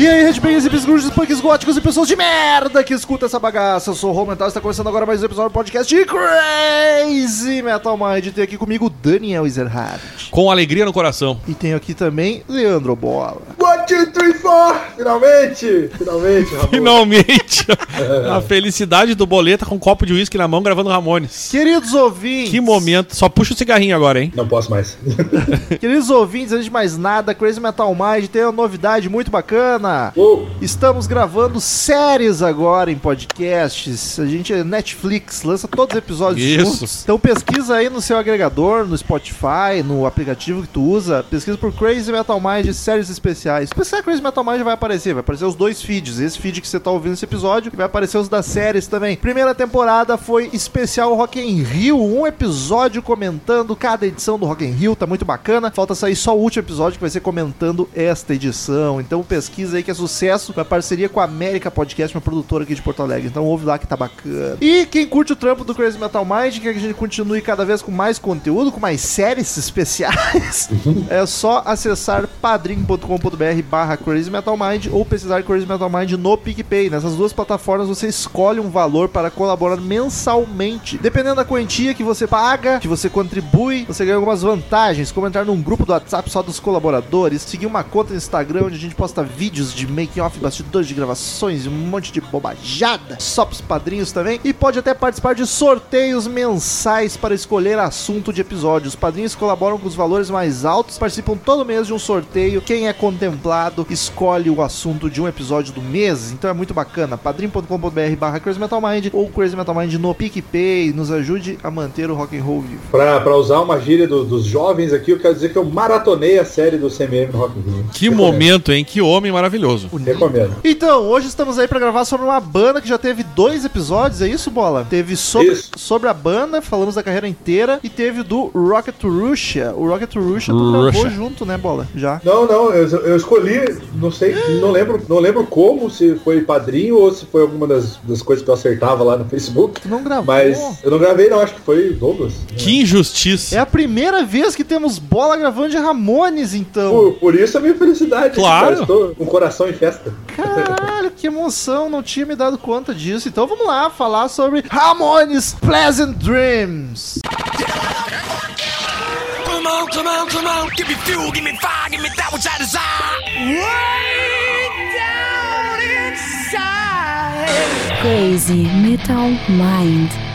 E aí, headbangers, hippies, grunges, punks góticos e pessoas de merda que escuta essa bagaça. Eu sou o Rô Mental e está começando agora mais um episódio do podcast de Crazy Metal Mind. Tem aqui comigo Daniel Ezerhard. Com alegria no coração. E tem aqui também Leandro Bola. One, two, three, four! Finalmente! Finalmente, Ramon. Finalmente, a felicidade do boleta com um copo de uísque na mão gravando Ramones. Queridos ouvintes. Que momento. Só puxa o cigarrinho agora, hein? Não posso mais. Queridos ouvintes, antes de mais nada, Crazy Metal Mind tem uma novidade muito bacana. Estamos gravando séries agora em podcasts. A gente é Netflix, lança todos os episódios Isso. juntos. Então pesquisa aí no seu agregador, no Spotify, no aplicativo que tu usa. Pesquisa por Crazy Metal Mind séries especiais. Se pesquisar Crazy Metal Mind vai aparecer, vai aparecer os dois feeds. Esse feed que você tá ouvindo esse episódio e vai aparecer os das séries também. Primeira temporada foi especial Rock in Rio, um episódio comentando cada edição do Rock in Rio, tá muito bacana. Falta sair só o último episódio que vai ser comentando esta edição. Então pesquisa aí que é sucesso, uma parceria com a América Podcast, uma produtora aqui de Porto Alegre. Então ouve lá que tá bacana. E quem curte o trampo do Crazy Metal Mind, quer que a gente continue cada vez com mais conteúdo, com mais séries especiais, é só acessar padrim.com.br barra Crazy Metal Mind ou pesquisar Crazy Metal Mind no PicPay. Nessas duas plataformas você escolhe um valor para colaborar mensalmente. Dependendo da quantia que você paga, que você contribui, você ganha algumas vantagens, como entrar num grupo do WhatsApp só dos colaboradores, seguir uma conta no Instagram onde a gente posta vídeos de making off, bastidores de gravações, um monte de bobajada, só pros padrinhos também, e pode até participar de sorteios mensais para escolher assunto de episódio. Os padrinhos colaboram com os valores mais altos, participam todo mês de um sorteio. Quem é contemplado escolhe o assunto de um episódio do mês, então é muito bacana. padrim.com.br barra Crazy Metal Mind ou Crazy Metal Mind no PicPay, nos ajude a manter o rock and roll vivo. Pra, pra usar uma gíria do- dos jovens aqui, eu quero dizer que eu maratonei a série do CMM no Rock in Rio. Que momento, hein? Que homem maravilhoso. Recomendo. Então, hoje estamos aí pra gravar sobre uma banda que já teve dois episódios, é isso, Bola? Teve sobre, Isso. sobre a banda, falamos da carreira inteira, e teve do Rocket to Russia. O Rocket to Russia tu Russia. gravou junto, né, Bola? Já. Não, não, eu, eu escolhi, não sei, não lembro, não lembro como, se foi padrinho ou se foi alguma das, das coisas que eu acertava lá no Facebook. Tu não gravou? Mas eu não gravei não, acho que foi Douglas. Que injustiça. É a primeira vez que temos Bola gravando de Ramones, então. Por, por isso a minha felicidade. Claro. cara, Estou com o coração em festa. Caralho, que emoção, não tinha me dado conta disso. Então vamos lá falar sobre Ramones Pleasant Dreams. Come on, come on, come on. Give me fuel, give me fire, give me that which I desire. Way down inside. Crazy Metal Mind.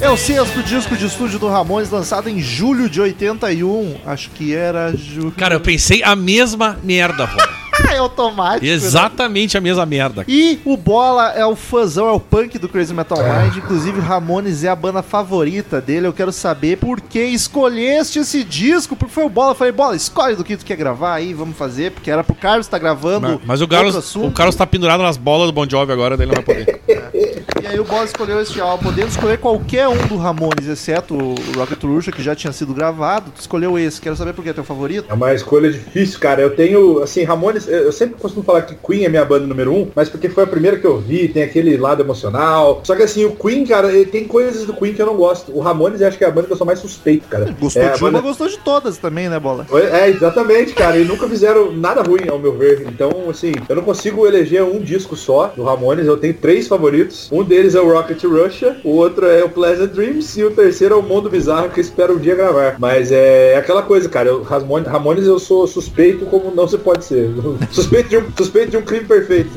É o sexto disco de estúdio do Ramones, lançado em julho de 81. Acho que era julho. Cara, eu pensei a mesma merda, Rô. é automático. né? Exatamente a mesma merda. E o Bola é o fãzão, é o punk do Crazy Metal Mind. Inclusive, Ramones é a banda favorita dele. Eu quero saber por que escolheste esse disco. Porque foi o Bola. Eu falei, Bola, escolhe do que tu quer gravar aí, vamos fazer. Porque era pro Carlos estar gravando. Mas, mas o Carlos, assunto. o Carlos tá pendurado nas bolas do Bon Jovi agora, daí ele não vai poder. aí o Bola escolheu este álbum. Podendo escolher qualquer um do Ramones, exceto o Rocket Russia, que já tinha sido gravado. Tu escolheu esse. Quero saber por que é teu favorito. É uma escolha difícil, cara. Eu tenho, assim, Ramones, eu sempre costumo falar que Queen é minha banda número um, mas porque foi a primeira que eu vi, tem aquele lado emocional. Só que assim, o Queen, cara, tem coisas do Queen que eu não gosto. O Ramones acho que é a banda que eu sou mais suspeito, cara. Gostou é, de uma, banda- gostou de todas também, né, Bola? É, exatamente, cara. E nunca fizeram nada ruim, ao meu ver. Então, assim, eu não consigo eleger um disco só do Ramones. Eu tenho três favoritos. Um deles deles é o Rocket Russia, o outro é o Pleasant Dreams e o terceiro é o Mundo Bizarro que eu espero um dia gravar. Mas é aquela coisa, cara. Eu, Ramones, Ramones eu sou suspeito como não se pode ser. Suspeito de um, suspeito de um crime perfeito.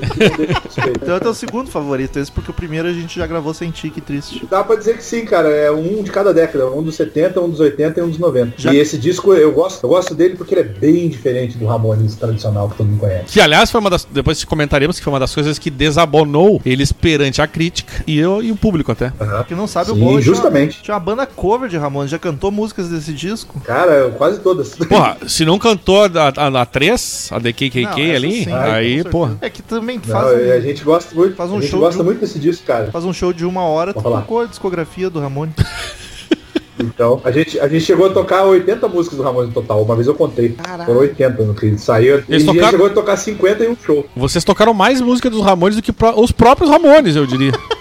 Então é teu segundo favorito, esse porque o primeiro a gente já gravou sem ti, que triste. Dá pra dizer que sim, cara. É um de cada década. Um dos 70, um dos 80 e um dos 90. Já- E esse disco eu gosto, eu gosto dele porque ele é bem diferente do Ramones tradicional que todo mundo conhece. Que, aliás, foi uma das. Depois comentaremos que foi uma das coisas que desabonou eles perante a crítica e, eu, e o público até. Quem não sabe, o Sim, Bola tinha- justamente. Tinha uma banda cover de Ramones, já cantou músicas desse disco. Cara, quase todas. Porra, se não cantou a, a, a 3, a DKKK Não, ali, sim, aí, porra. É que também Não, faz, a um, gente gosta muito. faz um a gente show gosta de muito desse disco, cara. faz um show de uma hora, tu tocou a discografia do Ramones. Então, a gente, a gente chegou a tocar 80 músicas do Ramones no total. Uma vez eu contei. Caralho. Foram 80 no que saiu. Eles e a gente tocaram- chegou a tocar 50 em um show. Vocês tocaram mais música dos Ramones do que os próprios Ramones, eu diria.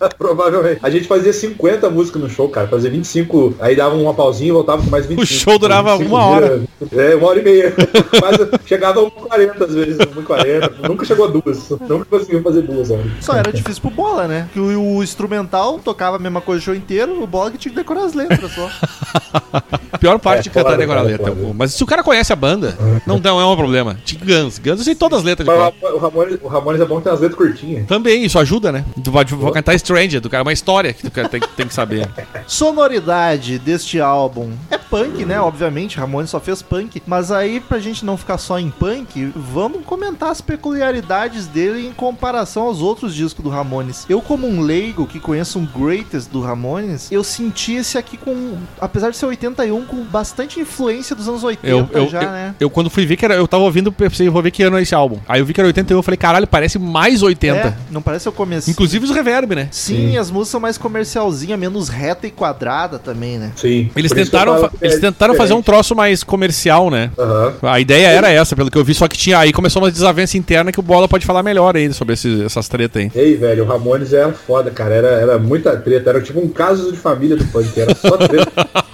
Provavelmente. A gente fazia 50 músicas no show, cara. Fazia 25. Aí dava uma pausinha e voltava com mais 25. show durava 25 uma hora. dias. É, uma hora e meia. Mas chegava a 1,40 às vezes. 1,40. Nunca chegou a duas. Nunca conseguiu fazer duas horas. Só era difícil pro Bola, né? Que o, o instrumental tocava a mesma coisa o show inteiro, o Bola que tinha que decorar as letras só. Pior parte É, de cantar foda, decorar a cara, letra. Mas se o cara conhece a banda, não, não é um problema. Tinha Guns. Guns eu sei todas as letras Mas o Ramones, o Ramones é bom tem as letras curtinhas. Também, isso ajuda, né? Tu vai, vai cantar Stranger, do cara, uma história que tu cara tem, tem que saber. Sonoridade deste álbum é punk, né? Obviamente, Ramones só fez punk. Mas aí, pra gente não ficar só em punk, vamos comentar as peculiaridades dele em comparação aos outros discos do Ramones. Eu, como um leigo que conheço um greatest do Ramones, eu senti esse aqui com, apesar de ser 81, com bastante influência dos anos 80 Eu, eu, já, eu, né? eu, quando fui ver que era. Eu tava ouvindo, pensei, vou ver que ano é esse álbum. Aí eu vi que era 81, eu falei, caralho, parece mais 80. É, não parece o começo. Inclusive os reverb, né? Sim, as músicas são mais comercialzinha, menos reta e quadrada também, né? Sim. Eles tentaram, é eles tentaram fazer um troço mais comercial, né? Aham. A ideia era essa, pelo que eu vi, só que tinha aí começou uma desavença interna que o Bola pode falar melhor aí sobre esses- essas tretas aí. Ei, velho, o Ramones era foda, cara. Era, era muita treta. Era tipo um caso de família do punk. Era só treta.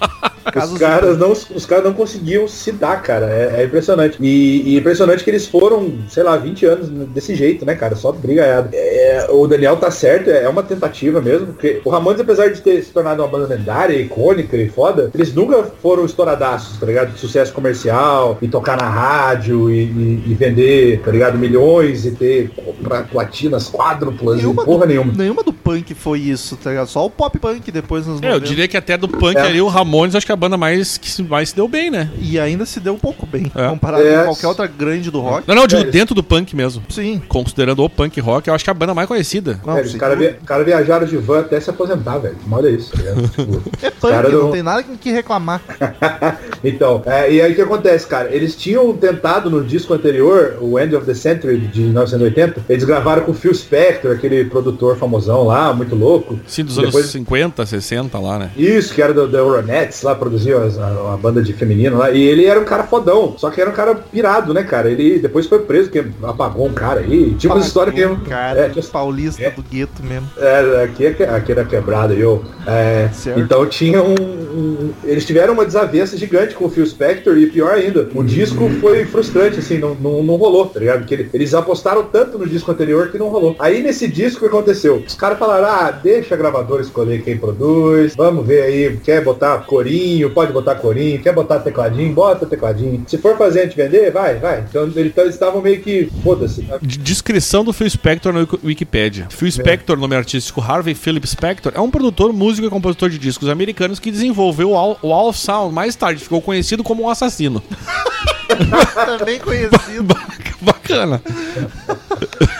Os caras, não, os caras não conseguiam se dar, cara. É, é impressionante. E, e impressionante que eles foram, sei lá, 20 anos desse jeito, né, cara? Só brigaiado. É, o Daniel tá certo, é uma tentativa mesmo. Porque o Ramones, apesar de ter se tornado uma banda lendária, icônica e foda, eles nunca foram estouradaços, tá ligado? De sucesso comercial, e tocar na rádio, e, e- e vender, tá ligado? Milhões, e ter pra- platinas quádruplas, e Nenhuma porra do, nenhuma. nenhuma do punk foi isso, tá ligado? Só o pop punk depois nos É, eu 90. diria que até do punk É. ali, o Ramones, acho que é a banda mais que se- mais se deu bem, né? E ainda se deu um pouco bem, É. comparado É. com qualquer outra grande do rock. Não, não, eu digo É. dentro do punk mesmo. Sim. Considerando o punk rock, eu acho que é a banda mais conhecida. Não, Velho, os caras via, cara viajaram de van até se aposentar, velho. Olha isso, tá ligado? Tipo, É punk, cara não não- tem nada que reclamar. então, é, e aí o que acontece, cara? Eles tinham tentado no disco anterior, o End of the Century de 1980, eles gravaram com o Phil Spector, aquele produtor famosão lá, muito louco. Sim, dos Depois- anos 50, 60 lá, né? Isso, que era do, do Euronettes, lá produziu as- a, a banda de feminino lá. E ele era um cara fodão. Só que era um cara pirado, né, cara? Ele depois foi preso, porque apagou um cara aí. Tinha umas histórias que. Cara, é, paulista é. do gueto mesmo. É, aqui, é aqui era quebrado, eu. É, então tinha um, um- Eles tiveram uma desavença gigante com o Phil Spector e pior ainda, o disco foi frustrante, assim, não, não, não rolou, tá ligado? Porque ele- eles apostaram tanto no disco anterior que não rolou. Aí nesse disco o que aconteceu? Os caras falaram, ah, deixa a gravadora escolher quem produz, vamos ver aí, quer botar corinho, pode botar corinho, quer botar tecladinho, bota tecladinho. Se for fazer a gente vender, vai, vai. Então, ele- então eles estavam meio que, foda-se. De- Descrição do Phil Spector no Wikipedia. Phil Spector, nome artístico Harvey Philip Spector, é um produtor, músico e compositor de discos americanos que desenvolveu o All, o All Sound mais tarde. Ficou conhecido como um assassino. Também conhecido. Bacana.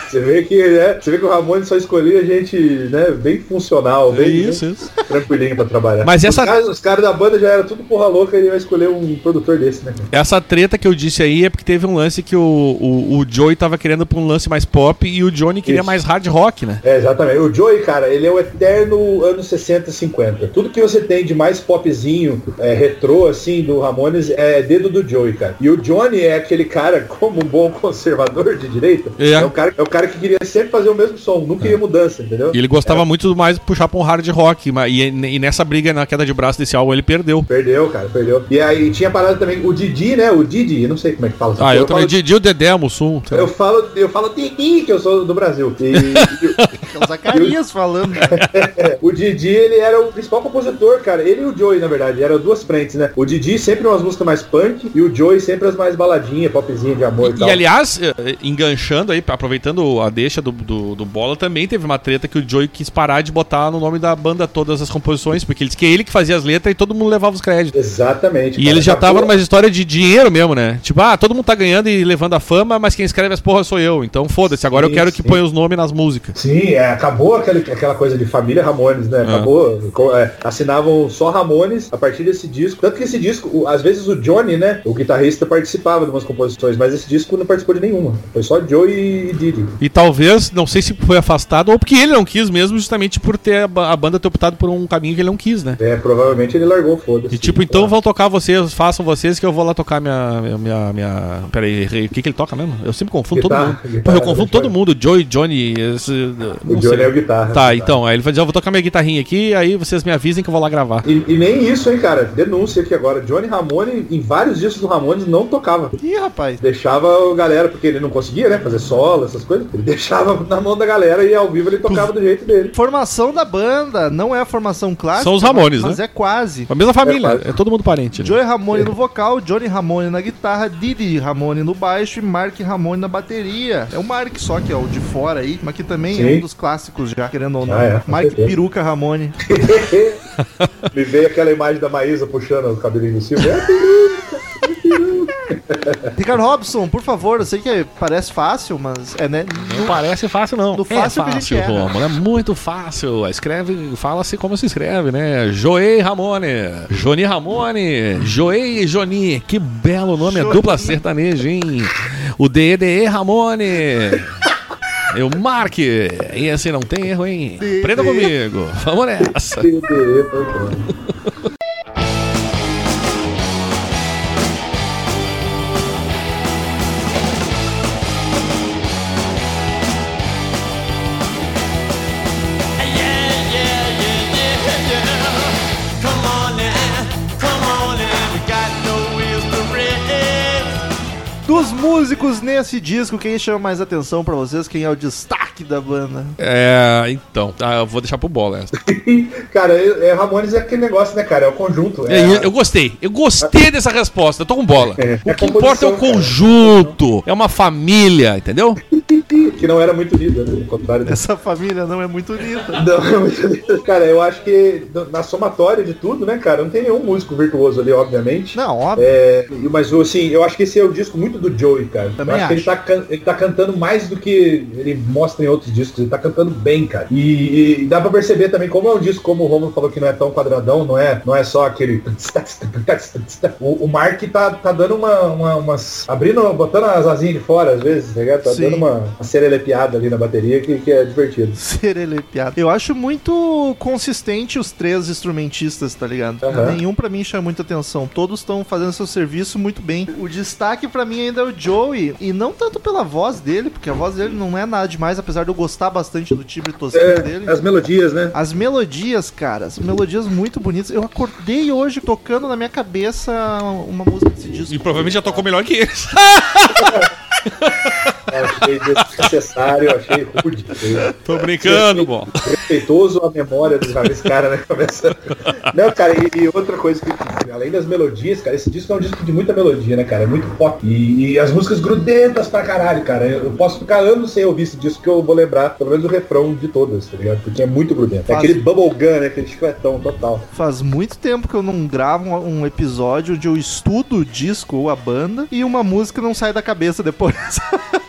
Você vê que, né, você vê que o Ramone só escolhia gente, né, bem funcional, bem, Isso, bem isso. tranquilinho pra trabalhar. Mas essa- Os caras, os caras da banda já era tudo porra louca e ele vai escolher um produtor desse, né? Essa treta que eu disse aí é porque teve um lance que o, o, o Joey tava querendo pra um lance mais pop e o Johnny queria Isso. mais hard rock, né? É, exatamente. O Joey, cara, ele é o eterno anos 60, 50. Tudo que você tem de mais popzinho, é, retrô, assim, do Ramones, é dedo do Joey, cara. E o Johnny é aquele cara, como um bom conservador de direita, É. é, um cara cara, é o cara que queria sempre fazer o mesmo som, nunca queria mudança, entendeu? E ele gostava muito mais de puxar pra um hard rock. mas- E, e nessa briga, na queda de braço desse álbum, ele perdeu. Perdeu, cara, perdeu. E aí tinha parado também o Didi, né? O Didi, eu não sei como é que fala. Ah, eu, também. Falo, Didi o Dedé, Mussum. eu falo, eu falo Didi, que eu sou do Brasil. E, É o Zacarias falando. É, o Didi, ele era o principal compositor, cara. Ele e o Joey, na verdade, eram duas frentes, né? O Didi sempre umas músicas mais punk e o Joey sempre as mais baladinhas, popzinha de amor e, E, tal. e, aliás, eh, enganchando aí, aproveitando a deixa do, do, do Bola, também teve uma treta que o Joey quis parar de botar no nome da banda todas as composições, porque ele disse que é ele que fazia as letras e todo mundo levava os créditos. Exatamente. E cara. ele já tava Acabou- numa história de dinheiro mesmo, né? Tipo, ah, todo mundo tá ganhando e levando a fama, mas quem escreve as porras sou eu. Então foda-se, agora eu Sim, quero que sim. ponha os nomes nas músicas. Sim, é, acabou aquele, aquela coisa de família Ramones, né? Acabou. co- é, assinavam só Ramones a partir desse disco. Tanto que esse disco, às vezes o Johnny, né? O guitarrista participava de umas composições, mas esse disco não participou de nenhuma. Foi só Joey e Didi. E talvez, não sei se foi afastado ou porque ele não quis mesmo, justamente por ter a, a banda ter optado por um caminho que ele não quis, né? É, provavelmente ele largou, foda-se. E tipo, então vão tocar vocês, façam vocês que eu vou lá tocar minha. minha, minha, minha... Peraí, errei. o que, que ele toca mesmo? Eu sempre confundo Guitarra, todo mundo. Pô, guitarra, eu confundo guitarra. todo mundo. Joey, Johnny. Esse, O Johnny sei. é o guitarra. Tá, então, aí ele vai dizer, eu vou tocar minha guitarrinha aqui, aí vocês me avisem que eu vou lá gravar. E, e nem isso, hein, cara. Denúncia aqui agora. Johnny Ramone, em vários discos do Ramones, não tocava. Ih, rapaz. Deixava a galera, porque ele não conseguia, né? Fazer solo, essas coisas. Ele deixava na mão da galera e ao vivo ele tocava do jeito dele. Formação da banda não é a formação clássica. São os Ramones, mas né? é quase. A mesma família, É, é, todo mundo parente. Né? Joey Ramone no vocal, Johnny Ramone na guitarra, Didi Ramone no baixo e Mark Ramone na bateria. É o Mark só que é o de fora aí, mas que também é Sim. um dos clássicos já, querendo ou não. Ah, é, Mark. Peruca Ramone. Me veio aquela imagem da Maísa puxando o cabelinho do Silvio. É, Ricardo Robson, por favor, eu sei que parece fácil, mas é, né? Não parece fácil, não. No fácil é que a gente fácil, é? Romulo. É muito fácil. Escreve, fala-se como se escreve, né? Joey Ramone. Joni Ramone. Joey e Joni. Que belo nome, é Joni. dupla sertaneja, hein? O DEDE Ramone. E o Mark. E assim não tem erro, hein? DDE. Aprenda comigo. Vamos nessa. TDE, músicos nesse disco, quem chama mais atenção pra vocês? Quem é o destaque da banda? É, então. tá, eu vou deixar pro bola essa. Cara, é, é, Ramones é aquele negócio, né, cara? É o conjunto. É, eu, eu gostei. Eu gostei dessa resposta. Eu tô com bola. É, O é que importa é o conjunto. É uma família, entendeu? Que não era muito unida, né? Ao contrário. Essa família não é muito unida. Não, é muito unida. Cara, eu acho que na somatória de tudo, né, cara? Não tem nenhum músico virtuoso ali, obviamente. Não, óbvio. É, mas assim, eu acho que esse é o disco muito do Joey, cara. Também eu acho, que ele acho. tá, ele tá cantando mais do que ele mostra em outros discos. Ele tá cantando bem, cara. E, e dá pra perceber também como é um disco, como o Romulo falou que não é tão quadradão, não é, não é só aquele. O, o Mark tá, tá dando uma, uma- umas. abrindo, botando as asinhas de fora às vezes, tá ligado? Tá Sim. dando uma, uma serelepeada ali na bateria que, que é divertido. Serelepeado. Eu acho muito consistente os três instrumentistas, tá ligado? Aham. Nenhum pra mim chama muita atenção. Todos estão fazendo seu serviço muito bem. O destaque pra mim ainda é o Joey, e não tanto pela voz dele, porque a voz dele não é nada demais, apesar de eu gostar bastante do timbre tosquinho dele. É, as melodias, né? As melodias, cara, as melodias muito bonitas. Eu acordei hoje tocando na minha cabeça uma música desse disco. E provavelmente já tocou melhor que eles. Eu achei desnecessário, achei rude. Tô brincando, bom. respeitoso à memória dos caras, cara, né? Começa... Não, cara, e, e outra coisa que, além das melodias, cara, esse disco é um disco de muita melodia, né, cara? É muito pop. E, e as músicas grudentas pra caralho, cara. Eu, posso ficar anos sem ouvir esse disco que eu vou lembrar, pelo menos o refrão de todas, tá ligado? Porque é muito grudento. É Faz- aquele bubblegum, né? Aquele chicletão total. Faz muito tempo que eu não gravo um, um episódio onde eu estudo o disco ou a banda e uma música não sai da cabeça depois.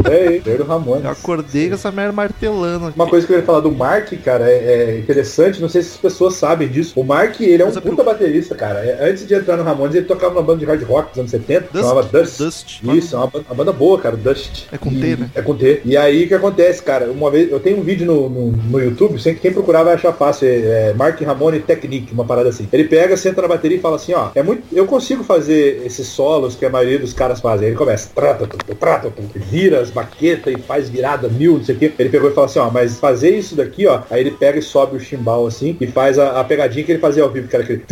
É, Pedro Ramones. eu acordei com essa merda martelando. Uma coisa que eu ia falar do Mark, cara, é, é interessante, não sei se as pessoas sabem disso. O Mark, ele é um é puta baterista, cara. É, Antes de entrar no Ramones, ele tocava numa banda de hard rock dos anos 70, Dust. chamava Dust. Dust. Isso, é uma, uma banda boa, cara, Dust. É com E- T, né? É com T. E aí o que acontece, cara? Uma vez, eu tenho um vídeo no, no, no YouTube, sempre quem procurar vai achar fácil. É, é Mark Ramone Technique, uma parada assim. Ele pega, senta na bateria e fala assim, ó, é muito. Eu consigo fazer esses solos que a maioria dos caras fazem. Aí ele começa, trata, trata, trata, vira as baquetas e faz virada mil, não sei o quê. Ele pegou e falou assim, ó, mas fazer isso daqui, ó, aí ele pega e sobe o chimbal assim e faz a, a pegadinha que ele fazia ao vivo, que era aquele.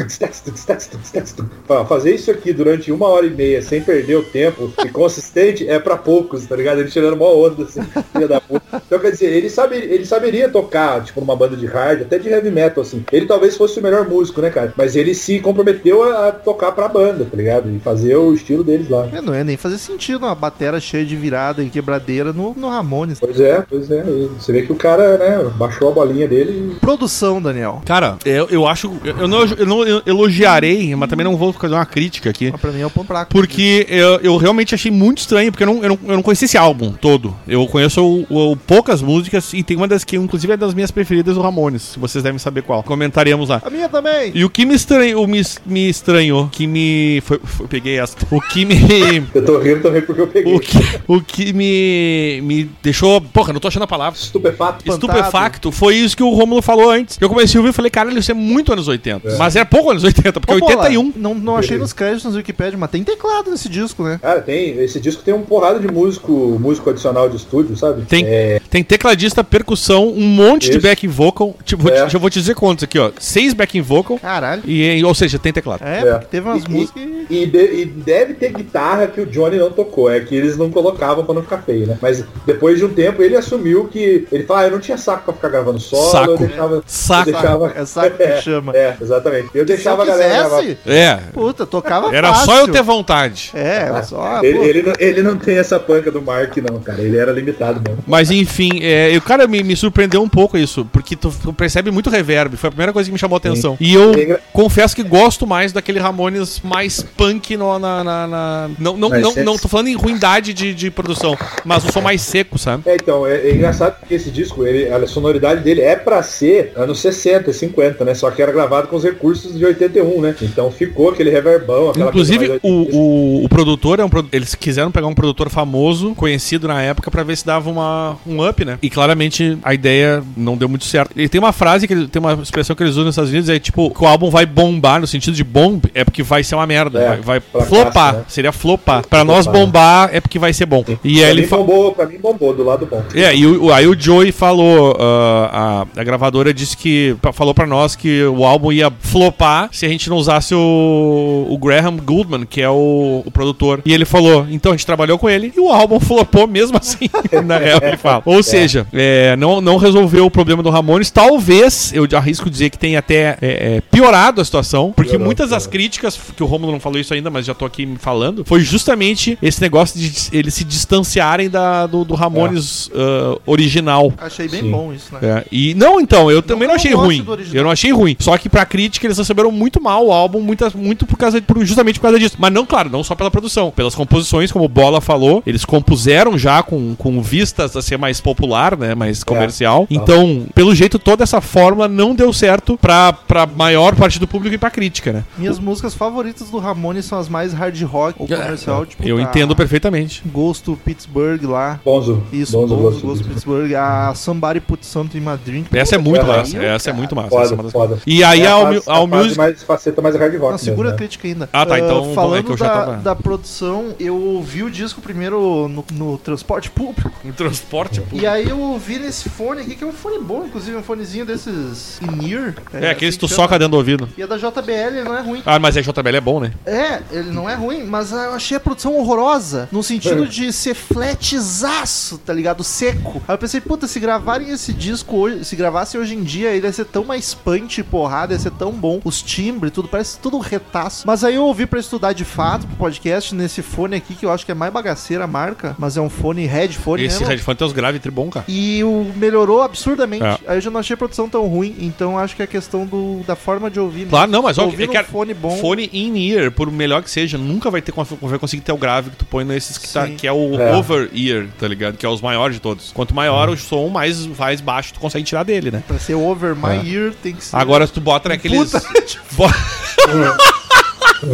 Fazer isso aqui durante uma hora e meia sem perder o tempo e consistente é pra poucos, tá ligado? Ele tirando uma onda assim, filha da puta. Então quer dizer, ele, sabe, ele saberia tocar, tipo, numa banda de hard, até de heavy metal, assim. Ele talvez fosse o melhor músico, né, cara? Mas ele se comprometeu a, a tocar pra banda, tá ligado? E fazer o estilo deles lá. É, não é nem fazer sentido uma batera cheia de virada e quebradeira no, no Ramones. Pois é, pois é. E Você vê que o cara, né, baixou a bolinha dele Produção, Daniel. Cara, eu, eu acho. Eu não, eu não elogiarei, mas também não vou fazer uma crítica aqui. Mas pra mim é o ponto fraco. Porque eu, eu realmente achei muito estranho, porque eu não, eu não, eu não conhecia esse álbum todo. Eu conheço o- o- poucas músicas e tem uma das que, inclusive, é das minhas preferidas do Ramones. Se vocês devem saber qual. Comentaremos lá. A minha também. E o que me estranhou, me, me estranhou, que me. Foi, foi- peguei essa. O que me. Eu tô rindo também porque eu peguei. O que, o que me, me deixou. Porra, não tô achando a palavra. Estupefato. Estupefacto foi isso que o Romulo falou antes. Eu comecei a ouvir e falei, caralho, isso é muito anos 80. Mas era pouco anos 80, porque Ô, é Bola, 81. Não, não achei nos créditos no Wikipedia, mas tem teclado nesse disco, né? Cara, tem. Esse disco tem um porrada de músico, músico adicional de estúdio, sabe? Tem, É, tem tecladista, percussão, um monte de Isso. backing vocal. Tipo, vou, É. te, eu vou te dizer quantos aqui, ó. Seis backing vocal. Caralho. E, ou seja, tem teclado. É, É. porque teve umas E- músicas. E, de- e deve ter guitarra que o Johnny não tocou, é que eles não colocavam pra não ficar feio, né? Mas depois de um tempo ele assumiu que. Ele falou, ah, eu não tinha saco pra ficar gravando solo, Saco. eu deixava. Saco. Eu deixava, É saco que chama. É, exatamente. Eu Se eu deixava a galera gravar. É. puta, tocava Era fácil. só eu ter vontade. É, era só. Ele, ele não, ele não tem essa panca do Mark, não, cara. Ele era limitado mesmo. Mas enfim, é, eu, cara, me, me surpreendeu um pouco isso, porque tu, tu percebe muito reverb. Foi a primeira coisa que me chamou a atenção. E eu É confesso que gosto mais daquele Ramones mais punk no- na. na, na- não, não, não, é- não, tô falando em ruindade de, de produção, mas o som mais seco, sabe? É, então, é, é engraçado porque esse disco, ele, a sonoridade dele é pra ser anos 60, 50, né? Só que era gravado com os recursos de 81, né? Então ficou aquele reverbão, aquela Inclusive, o, 80. o, o produtor é um Eles quiseram pegar um produtor famoso, conhecido na época, pra ver se dava uma, um up, né? E claramente a ideia não deu muito certo. E tem uma frase que ele- tem uma expressão que eles usam nos Estados Unidos, é tipo, que o álbum vai bombar, no sentido de bomb, é porque vai ser uma merda. É, vai vai fracasso, flopar. né? Seria flopar. Pra nós né? bombar é porque vai ser bom. E pra, aí ele bombou, pra mim bombou, do lado bom. é, e o, aí o Joey falou, ah, a, a gravadora disse que, falou pra nós que o álbum ia flopar se a gente não usasse o, o Graham Goldman, que é o, o produtor. E ele falou, então a gente trabalhou com ele e o álbum flopou mesmo assim, na real ele fala. Ou seja, é, não, não resolveu o problema do Ramones, talvez, eu arrisco dizer que tenha até é, é, piorado a situação, porque Piorou, muitas das críticas, que o Romulo não falou isso ainda, mas já tô aqui me falando, foi justamente esse negócio de eles se distanciarem da, do, do Ramones ah, original. Achei bem Sim. bom isso, né? É, e não, então, eu também não, não achei ruim. Eu não achei ruim. Só que pra crítica eles receberam muito mal o álbum, muita, muito por causa, por- justamente por causa disso. Mas não, claro, não só pela produção, pelas composições, como o Bola falou, eles compuseram já com, com vistas a ser mais popular, né, mais comercial. Então, pelo jeito, toda essa fórmula não deu certo pra, pra maior parte do público e pra crítica, né? Minhas músicas favoritas do Ramones são as mais hard rock ou comercial, tipo. Eu a entendo perfeitamente. Ghost to Pittsburgh lá. Bonzo. Isso, Bonzo, Bonzo, Ghost Bonzo. Pittsburgh. A Somebody Put Something in My Drink. Essa é muito É, massa. aí, Essa é cara, muito massa. essa é Foda, foda. E aí É a, a a fase Music. mais faceta mais hard rock. Não, segura a mesmo, né? crítica ainda. Ah, tá, então, falando é que eu já da, tava- da produção, eu ouvi o disco primeiro no, no transporte público. Em transporte. E aí eu ouvi nesse fone aqui, que é um fone bom, inclusive, um fonezinho desses in-ear. É, aqueles assim que tu soca dentro do ouvido. E a da JBL não é ruim. Ah, mas a JBL é bom, né? É, ele não é ruim, mas eu achei a produção horrorosa. No sentido É. de ser flatzaço, tá ligado? Seco. Aí eu pensei, puta, se gravarem esse disco hoje, se gravassem hoje em dia, ele ia ser tão mais punch e porrada, ia ser tão bom. Os timbres, tudo, parece tudo retaço. Mas aí eu ouvi pra estudar de fato pro podcast nesse fone aqui, que eu acho que é mais bagaceira a marca, mas é um fone headphone Esse mesmo. headphone tem os graves sempre bom, cara. E o melhorou absurdamente. É. Aí eu já não achei a produção tão ruim. Então acho que é a questão do, da forma de ouvir. Claro, não, mas Tô ó, ouvindo é que um fone bom. Fone in-ear, por melhor que seja, nunca vai ter vai conseguir ter o grave que tu põe nesses que, tá. Que é o É. over-ear, tá ligado? Que é os maiores de todos. Quanto maior o som, mais, mais baixo tu consegue tirar dele, né? Pra ser over my É. ear tem que ser. Agora, se tu bota naqueles. Puta, Bo-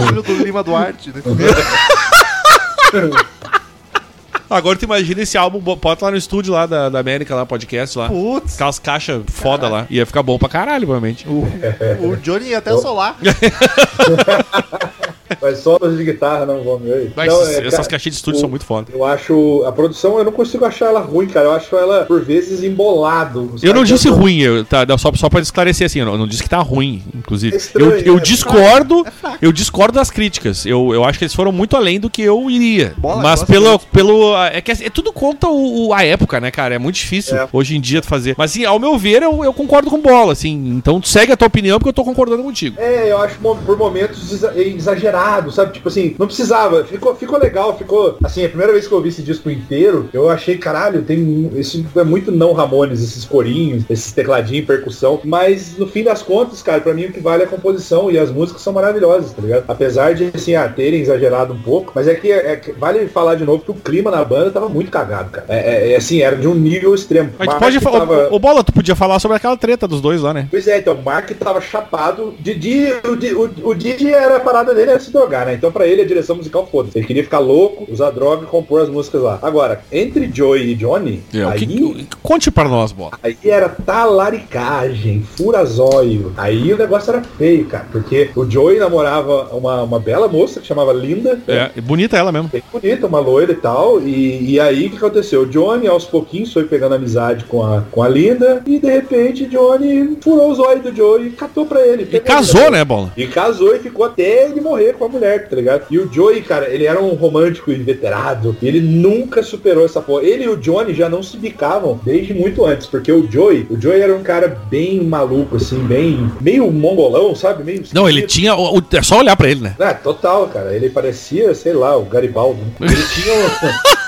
filho do Lima Duarte, né? Agora tu imagina esse álbum, bo- bota lá no estúdio lá da, da América, lá, podcast lá. Putz. Aquelas caixas foda lá. Ia ficar bom pra caralho, provavelmente. O, o Johnny ia até solar. Mas solos de guitarra não vão ver. Mas é, essas cara, caixinhas de estúdio o- são muito foda. Eu acho a produção, eu não consigo achar ela ruim, cara. Eu acho ela, por vezes, embolado. Eu não disse ruim, eu, tá, só, só pra esclarecer assim, eu não, eu não disse que tá ruim, inclusive. É estranho, eu eu né? discordo, eu discordo das críticas. Eu, eu acho que eles foram muito além do que eu iria. Bola, Mas pelo, pelo. É que é tudo conta o, o- a época, né, cara? É muito difícil É. hoje em dia fazer. Mas assim, ao meu ver, eu, eu concordo com bola, assim. Então segue a tua opinião, porque eu tô concordando contigo. É, eu acho por momentos exa- exagerado, sabe? Tipo assim, não precisava. Ficou, ficou legal, ficou. Assim, a primeira vez que eu ouvi esse disco inteiro, eu achei, caralho, tem. Esse é muito não Ramones, esses corinhos, esses tecladinhos, percussão. Mas no fim das contas, cara, pra mim o que vale é a composição e as músicas são maravilhosas, tá ligado? Apesar de, assim, ah, terem exagerado um pouco, mas é que, é que vale falar de novo que o clima na banda tava muito cagado, cara. É, é- é assim, era de um nível extremo. Gente Mark pode falar. tava- O, Bola, tu podia falar sobre aquela treta dos dois lá, né? Pois é, então, o Mark tava chapado. Didi, o, o, o Didi era a parada dele era se drogar, né? Então pra ele a direção musical foda. Ele queria ficar louco, usar droga e compor as músicas lá. Agora, entre Joey e Johnny, É, aí, que- conte pra nós, Bola. aí era talaricagem, furazóio. Aí o negócio era feio, cara. Porque o Joey namorava uma, uma bela moça que chamava Linda. É, bonita ela mesmo. Bem bonita, uma loira e tal. E, e aí o que aconteceu? O Johnny aos pouquinhos foi pegando amizade com a, com a Linda. E de repente Johnny furou os olhos do Joey e catou pra ele. E casou, ele. né, Bola? E casou e ficou até ele morrer com a mulher, tá ligado? E o Joey, cara, ele era um romântico inveterado. E ele nunca superou essa porra. Ele e o Johnny já não se bicavam desde muito antes. Porque o Joey, o Joey era um cara bem maluco, assim, bem. meio mongolão, sabe? Meio Não, ele tinha. o- É só olhar pra ele, né? Ah, total, cara. Ele parecia, sei lá, o Garibaldo. Ele tinha.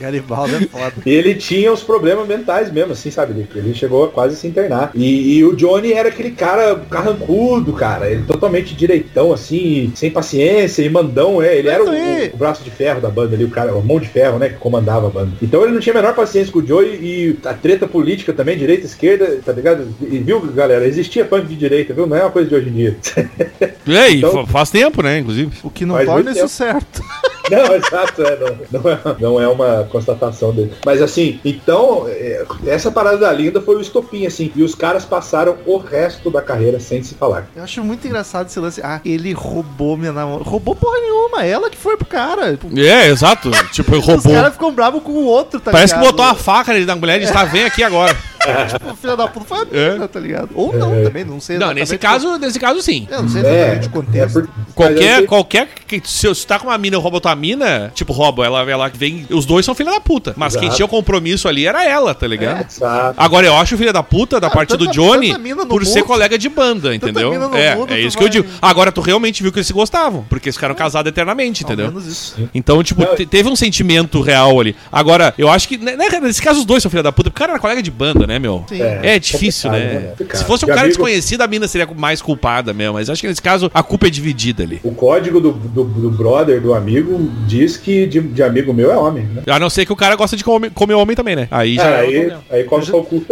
Garibaldi é foda. E ele tinha os problemas mentais mesmo, assim, sabe? Ele, ele chegou a quase se internar. E, e o Johnny era aquele cara carrancudo, cara. Ele totalmente direitão, assim, sem paciência e mandão, é. Ele era o, aí- o braço de ferro da banda ali, o cara, o mão de ferro, né? Que comandava a banda. Então ele não tinha a menor paciência com o Joey e a treta política também, direita, esquerda, tá ligado? E viu, galera? Existia punk de direita, viu? Não é uma coisa de hoje em dia. E Então- fa- faz tempo, né, inclusive. O que não Faz torna isso tempo. certo. Não, exato, é, não, não, é, não é uma constatação dele. Mas assim, então, é, essa parada da Linda foi o estopim, assim, e os caras passaram o resto da carreira sem se falar. Eu acho muito engraçado esse lance. Ah, ele roubou minha namorada. Roubou porra nenhuma, ela que foi pro cara. É, exato. tipo, Os roubou. caras ficam bravos com o outro, tá Parece que ligado? botou uma faca ali na mulher e disse, tá, vem aqui agora. Tipo, filha da puta foi a É. mina, tá ligado? Ou não, também, não sei. Não, nesse caso, nesse caso sim. Eu não sei É, exatamente o é contexto. por- mas eu Qualquer, sei- qualquer. que- Se você tá com uma mina e rouba tua mina, tipo, rouba, ela, ela vem. Os dois são filha da puta. Mas quem Exato. tinha o compromisso ali era ela, tá ligado? Exato. Agora, eu acho filha da puta da Ah, parte do tanta- Johnny mina no por ser mundo. colega de banda, entendeu? É, mundo, é isso que eu vai- digo. Agora, tu realmente viu que eles se gostavam, porque eles ficaram casados eternamente, Ao entendeu? menos isso. Então, tipo, teve um sentimento real ali. Agora, eu acho que, né, nesse caso, os dois são filha da puta, porque o cara era colega de banda, né, meu? Sim. É, difícil, né? né? Se fosse um cara amigo- desconhecido, a mina seria mais culpada mesmo. Mas acho que nesse caso, a culpa é dividida ali. O código do, do, do brother, do amigo, diz que de, de amigo meu é homem, né? A não ser que o cara gosta de comer, comer homem também, né? Aí já. É, é aí, aí come só o cu.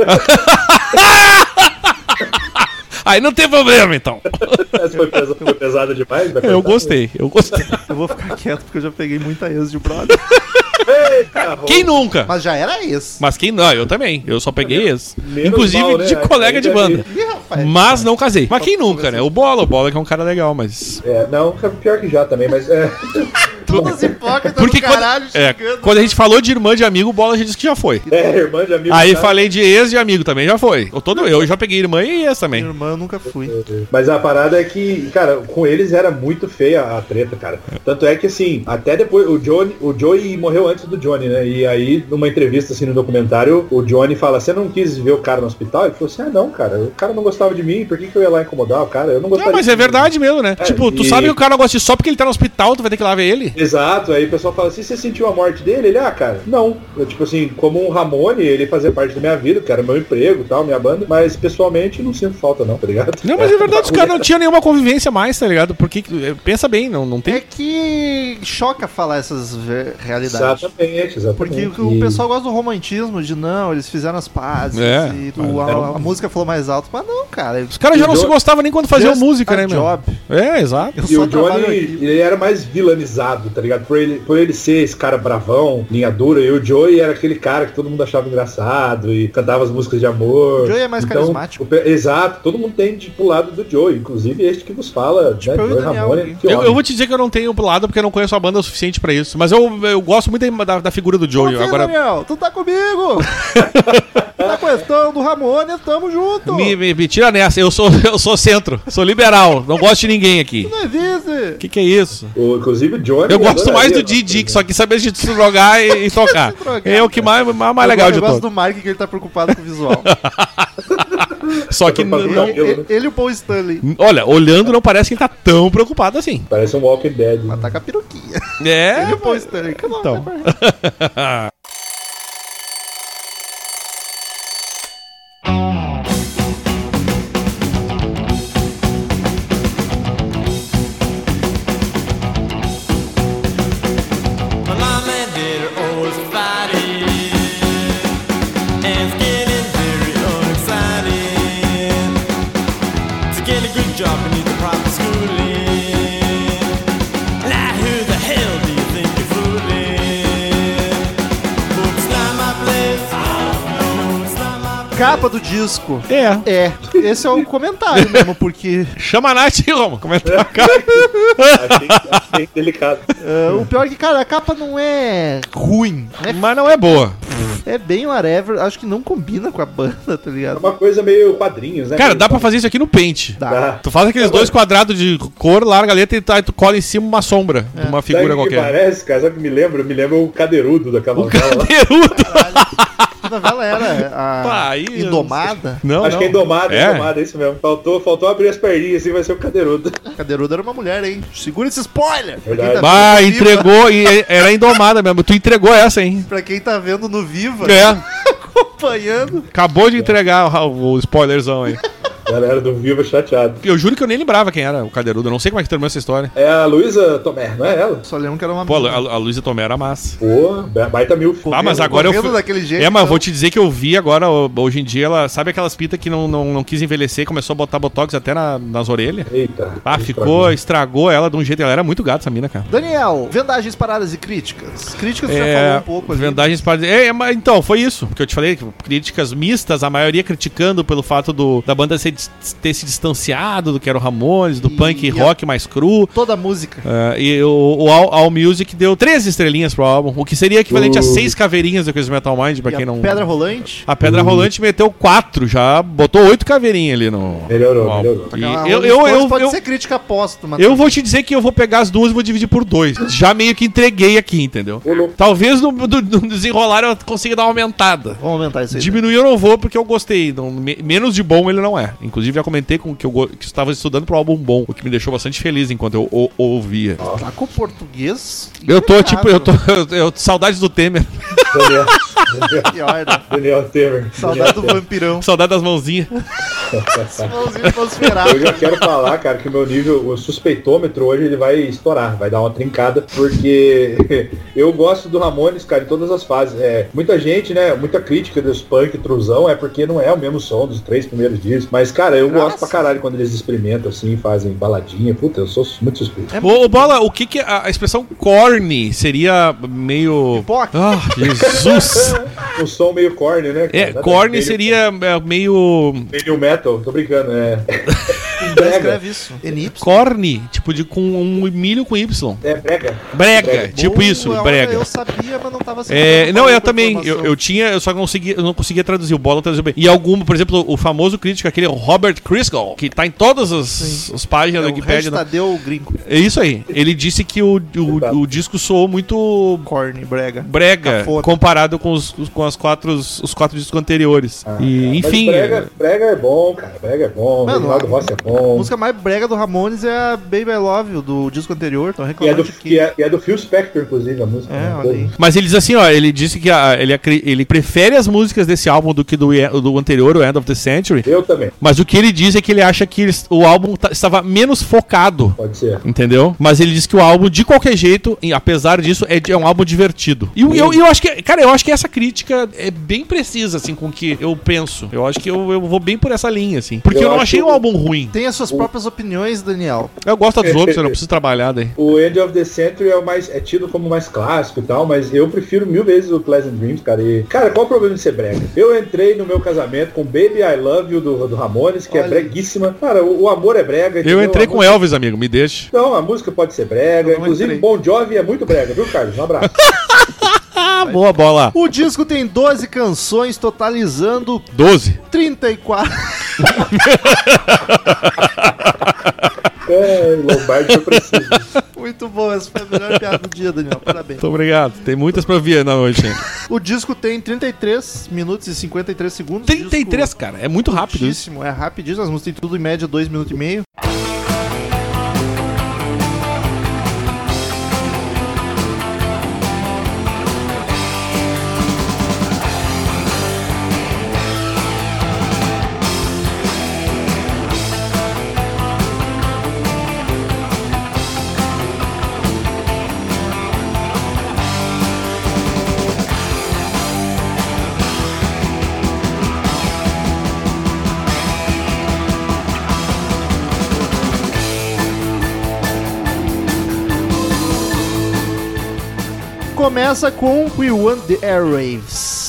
Aí não tem problema, então. Essa foi, pesa- foi pesada demais? vai Eu gostei, eu gostei. Eu vou ficar quieto porque eu já peguei muita ex de brother. Eita, Quem nunca? Mas já era ex. Mas quem não? Eu também. Eu só peguei esse. Menos Inclusive mal, né? de colega de banda. Ih. Mas não casei. Mas quem nunca, né? O Bola, o Bola que é um cara legal, mas. É, não, pior que já também, mas é. Todas hipócritas Porque do quando, caralho é, xingando. quando a gente falou de irmã de amigo, o Bola já disse que já foi. É, irmã de amigo. Aí cara. falei de ex de amigo também, já foi. Eu, todo, eu já peguei irmã e ex também. Minha irmã eu nunca fui. Mas a parada é que, cara, com eles era muito feia a treta, cara. Tanto é que assim, até depois, o Johnny, o Joey morreu antes do Johnny, né? E aí, numa entrevista assim no documentário, o Johnny fala, você não quis ver o cara no hospital? Ele falou assim, ah não, cara, o cara não gostava de mim, por que, que eu ia lá incomodar o cara? Eu não gostava Não, mas de é verdade mesmo, né? É, tipo, tu e- sabe que o cara não gosta de só porque ele tá no hospital, tu vai ter que ir lá ver ele. Exato, aí o pessoal fala assim, você sentiu a morte dele? Ele, ah, cara, não. Eu, tipo assim, como um Ramone, ele fazia parte da minha vida, que era meu emprego e tal, minha banda, mas pessoalmente não sinto falta não, tá ligado? Não, mas é verdade, os caras não tinham nenhuma convivência mais, tá ligado? Porque, pensa bem, não, não tem... É que choca falar essas realidades. Exatamente, exatamente. Porque o E- pessoal gosta do romantismo, de não, eles fizeram as pazes É, e tu- a, a música falou mais alto. Mas não, cara. Os caras já não o se gostavam nem quando faziam música, né, meu? job. É, exato. Eu E o Johnny, ele era mais vilanizado, tá ligado? Por ele, por ele ser esse cara bravão, linha dura, e o Joey era aquele cara que todo mundo achava engraçado e cantava as músicas de amor. O Joey é mais Então, carismático. o exato, todo mundo tem de pro lado do Joey, inclusive este que vos fala, né? Tipo, eu o Joey Ramone, que Eu, eu vou te dizer que eu não tenho lado porque eu não conheço a banda o suficiente pra isso. Mas eu, eu gosto muito da, da- figura do Joey. Agora, Daniel, tu tá comigo! Na questão do Ramones, tamo junto! me, me, me tira nessa. Eu sou, eu sou centro, sou liberal. Não gosto de ninguém aqui. Não existe! O que, que é isso? O- inclusive o Johnny. Eu gosto mais do Didi, que só quer saber de se drogar e, e tocar. drogar, É o que mais, mais, mais Eu legal de Eu gosto do Mike que ele tá preocupado com o visual. Só que não. cabelo, né? ele, ele e o Paul Stanley. Olha, olhando não parece que ele tá tão preocupado assim. Parece um Walking Dead. Mas tá com a peruquinha. É. Ele e o Paul Stanley. Come Então. vai Capa do disco. É. É, esse é o comentário mesmo, porque Chama a Nath aí, Roma. Comentar a cara. Achei, achei delicado. uh, o pior é que, cara, a capa não é ruim, né? Mas não é boa. É bem whatever, acho que não combina com a banda, tá É ligado? uma coisa meio quadrinhos, né? Cara, dá pra fazer isso aqui no Paint. Dá. Tu faz aqueles dois quadrados de cor, larga a letra e tá- tu cola em cima uma sombra de uma Sabe figura o que qualquer. parece, cara? Sabe o que me lembra? Me lembra o cadeirudo daquela O novela. lá. cadeirudo. A novela era a Pá, Indomada. Não, Acho não. que é indomada, É. indomada, é isso mesmo. Faltou, faltou abrir as perninhas assim, vai ser o cadeirudo. Cadeiruda era uma mulher, hein? Segura esse spoiler! Tá Bah, entregou e era indomada mesmo. Tu entregou essa, hein? pra quem tá vendo no Viva, É. acompanhando. Acabou de entregar o, o spoilerzão aí. Galera do Viva chateado. Eu juro que eu nem lembrava quem era o cadeirudo. Eu não sei como é que terminou essa história. É a Luísa Tomé, não é ela? Só lembro que era uma Pô, a, a Luísa Tomé era massa. Pô, baita milf. Ah, mas agora eu fui... daquele jeito, É, mas então. vou te dizer que eu vi agora, hoje em dia, ela sabe aquelas pitas que não, não, não quis envelhecer, começou a botar botox até na- nas orelhas. Eita. Ah, ficou, estragou ela de um jeito. Ela era muito gata, essa mina, cara. Daniel, vendagens, paradas e críticas. Críticas você já falou É, um pouco ali. vendagens para. É, é, mas então, foi isso que eu te falei. Críticas mistas, a maioria criticando pelo fato do, da banda ser, dis- ter se distanciado do que era o Ramones, do E- punk e a- rock mais cru. Toda a música. É, e o, o All, All Music deu três estrelinhas pro álbum, o que seria equivalente a Uh. seis caveirinhas do Crazy Metal Mind, pra E quem a não. Pedra rolante. A Pedra Rolante meteu quatro, já botou oito caveirinhas ali no. Melhorou, no álbum. melhorou. E A eu, eu, eu, pode eu, ser crítica póstuma. eu vou te dizer que eu vou pegar as duas e vou dividir por dois. Já meio que entreguei aqui, entendeu? Talvez no, no- no desenrolar eu consiga dar uma aumentada. Vamos aumentar isso aí. né? Diminuir eu não vou porque eu gostei. Não- me- menos de bom ele não é. Inclusive já comentei com que eu que estava estudando pro álbum bom, o que me deixou bastante feliz enquanto eu o- ouvia. Tá com o português. Eu tô impecável. tipo, eu tô eu, eu- saudades do Temer, Daniel, Pior, né? Daniel Temer. Saudade do Daniel vampirão. saudade das mãozinhas. Mãozinha transferada. Eu já quero falar, cara, que o meu nível, o suspeitômetro hoje ele vai estourar, vai dar uma trincada, porque eu gosto do Ramones, cara, em todas as fases. É, muita gente, né, muita crítica dos punk truzão é porque não é o mesmo som dos três primeiros discos. Mas, cara, eu gosto pra caralho quando eles experimentam assim, fazem baladinha. Puta, eu sou muito suspeito. Ô, ô, Bola, o que que a, a expressão corny seria meio... Pipoca. Ah, Jesus. Um som meio corny, né? cara? É, Nada corny seria é, meio... Meio metal, tô brincando, é. Brega. Escreve isso. Enips. Corny, tipo de com um milho com Y. É brega. Brega, Brega. tipo Boa, isso, brega. Eu sabia, mas não tava É, não, eu também. Eu, eu tinha, eu só não conseguia, eu não conseguia traduzir. O Bola traduziu bem. E alguma, por exemplo, o famoso crítico, aquele Robert Christgau, que tá em todas as, as páginas É da o Wikipedia. né? Tadeu gringo. É isso aí. Ele disse que o, o, o disco soou muito Corny, brega. brega Cafona. comparado com os, com as quatro, os quatro discos anteriores. Ah, e, enfim. Brega, brega é bom, cara. Brega é bom. Mano, Reginaldo Rossi é bom. A música mais brega do Ramones é a Baby I Love You, do disco anterior. Estão Que é, do, que, é, é do Phil Spector, inclusive, a música. É, né? olha aí. Mas ele diz assim, ó, ele disse que a- ele, ele prefere as músicas desse álbum do que do, e- do anterior, o End of the Century. Eu também, Mas o que ele diz é que ele acha que eles- o álbum ta- estava menos focado. pode ser. Entendeu? Mas ele diz que o álbum, de qualquer jeito, e apesar disso, é, é um álbum divertido. E eu, eu, eu acho que, cara, eu acho que essa crítica é bem precisa, assim, com o que eu penso. Eu acho que eu, eu vou bem por essa linha, assim. Porque eu, Eu não achei que um álbum ruim. Tem as suas próprias opiniões, Daniel. Eu gosto dos outros, eu não preciso trabalhar daí. O End of the Century é, o mais, é tido como mais clássico e tal, mas eu prefiro mil vezes o Pleasant Dreams, cara. E, cara, qual o problema de ser brega? Eu entrei no meu casamento com Baby I Love You do, do Ramones, que é Olha. breguíssima. Cara, o, o amor é brega. Eu entendeu? entrei A com música- Elvis, amigo, me deixa. Não, a música pode ser brega. Eu Inclusive, entrei. Bon Jovi é muito brega, viu, Carlos? Um abraço. Ah, boa bola. O disco tem 12 canções, totalizando 12. 34. É, Lombardi foi preciso. Muito bom, essa foi a melhor piada do dia, Daniel. Parabéns. Muito obrigado. Tem muitas pra vir na noite. O disco tem 33 minutos e 53 segundos. 33, Disco cara. É muito rápido isso. curtíssimo, É rapidíssimo, as músicas têm tudo em média 2 minutos e meio. Começa com We Want the Airwaves.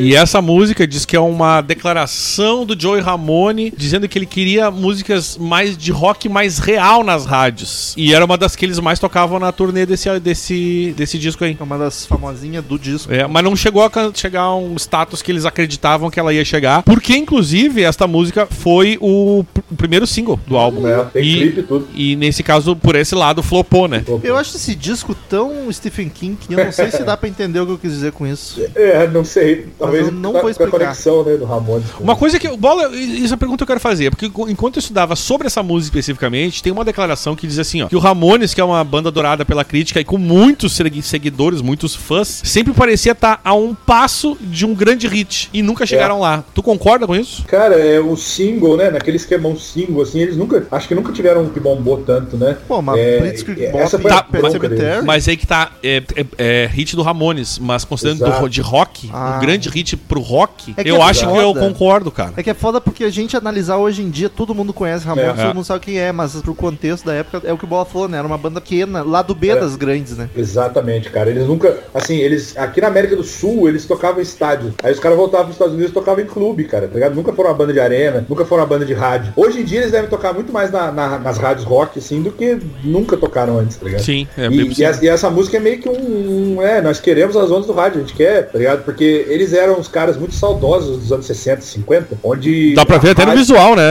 E essa música diz que é uma declaração do Joey Ramone dizendo que ele queria músicas mais de rock mais real nas rádios. E era uma das que eles mais tocavam na turnê desse, desse, desse disco aí. É uma das famosinhas do disco. É, mas não chegou a chegar a um status que eles acreditavam que ela ia chegar. Porque, inclusive, esta música foi o, pr- o primeiro single do álbum. É, tem E- clipe e tudo. E nesse caso, por esse lado, flopou, né? Eu acho esse disco tão Stephen King que eu não sei se dá pra entender o que eu quis dizer com isso. É, não sei. Talvez eu não com a- vou com a explicar. conexão né, do Ramones. Uma coisa que. Bola, isso é a pergunta que eu quero fazer. Porque enquanto eu estudava sobre essa música especificamente, tem uma declaração que diz assim: ó, que o Ramones, que é uma banda adorada pela crítica e com muitos segui- seguidores, muitos fãs, sempre parecia estar a um passo de um grande hit. E nunca chegaram lá. Tu concorda com isso? Cara, é o single, né? Naquele esquemão single, assim, eles nunca. Acho que nunca tiveram um que bombou tanto, né? Pô, mas É, Blitzkrieg é, Bop essa foi Cemetery. deles. Mas aí que tá. É, é- é hit do Ramones, mas considerando do de rock, Ah. um grande hit pro rock, É que eu é acho que eu foda. concordo, cara. É que é foda porque a gente analisar hoje em dia, todo mundo conhece Ramones, É. todo mundo sabe quem é, mas pro contexto da época é o que o Bola falou, né? Era uma banda pequena, lá do B É. das grandes, né? Exatamente, cara. Eles nunca. Assim, eles. Aqui na América do Sul, eles tocavam em estádio. Aí os caras voltavam pros Estados Unidos e tocavam em clube, cara, tá ligado? Nunca foram uma banda de arena, nunca foram uma banda de rádio. Hoje em dia eles devem tocar muito mais na- na- nas rádios rock, assim, do que nunca tocaram antes, tá ligado? Sim, é E, e, possível. essa, e essa música é meio que um, um- É, nós queremos as ondas do rádio, a gente quer, tá ligado? Porque eles eram uns caras muito saudosos dos anos 60, 50, onde. Dá pra ver até no visual, né?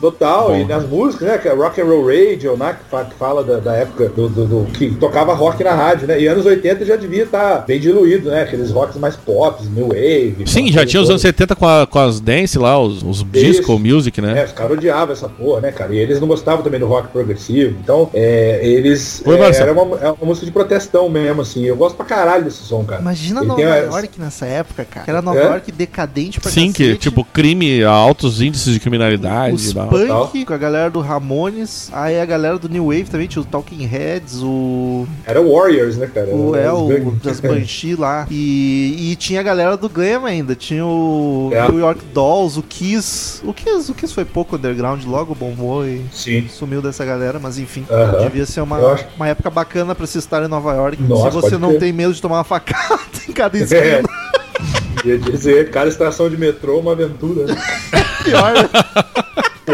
Total, Bom. e nas músicas, né? Que é Rock and Roll Radio, né? Que fa- que fala da, da época do, do- do- que tocava rock na rádio, né? E anos 80 já devia estar bem diluído, né? Aqueles rocks mais pop, new wave. Sim, já tinha os anos 70 com, a- com as dance lá, os, os disco music, né? É, os caras odiavam essa porra, né, cara? E eles não gostavam também do rock progressivo. Então, é, eles. Oi, é, Marcelo. era uma, é uma música de protestão mesmo, assim. Eu gosto pra caralho desse som, cara. Imagina Nova a- York nessa época, cara. Que era Nova É? York decadente pra Sim, que cacete. tipo crime, altos índices de criminalidade. Os e tal. punk com a galera do Ramones, aí a galera do New Wave também, tinha o Talking Heads, o. Era Warriors, né, cara? O, é, o das Banshee lá. E, e tinha a galera do Glam ainda. Tinha o É. New York Dolls, o Kiss. O Kiss, o Kiss foi pouco underground, logo bombou e Sim. sumiu dessa galera, mas enfim. Aham. Devia ser uma, acho- uma época bacana pra se estar em Nova York. Nossa, se você não crer. tem medo de tomar uma facada em cada É. esquina. Ia dizer, cada estação de metrô uma aventura. Né? Pior, né?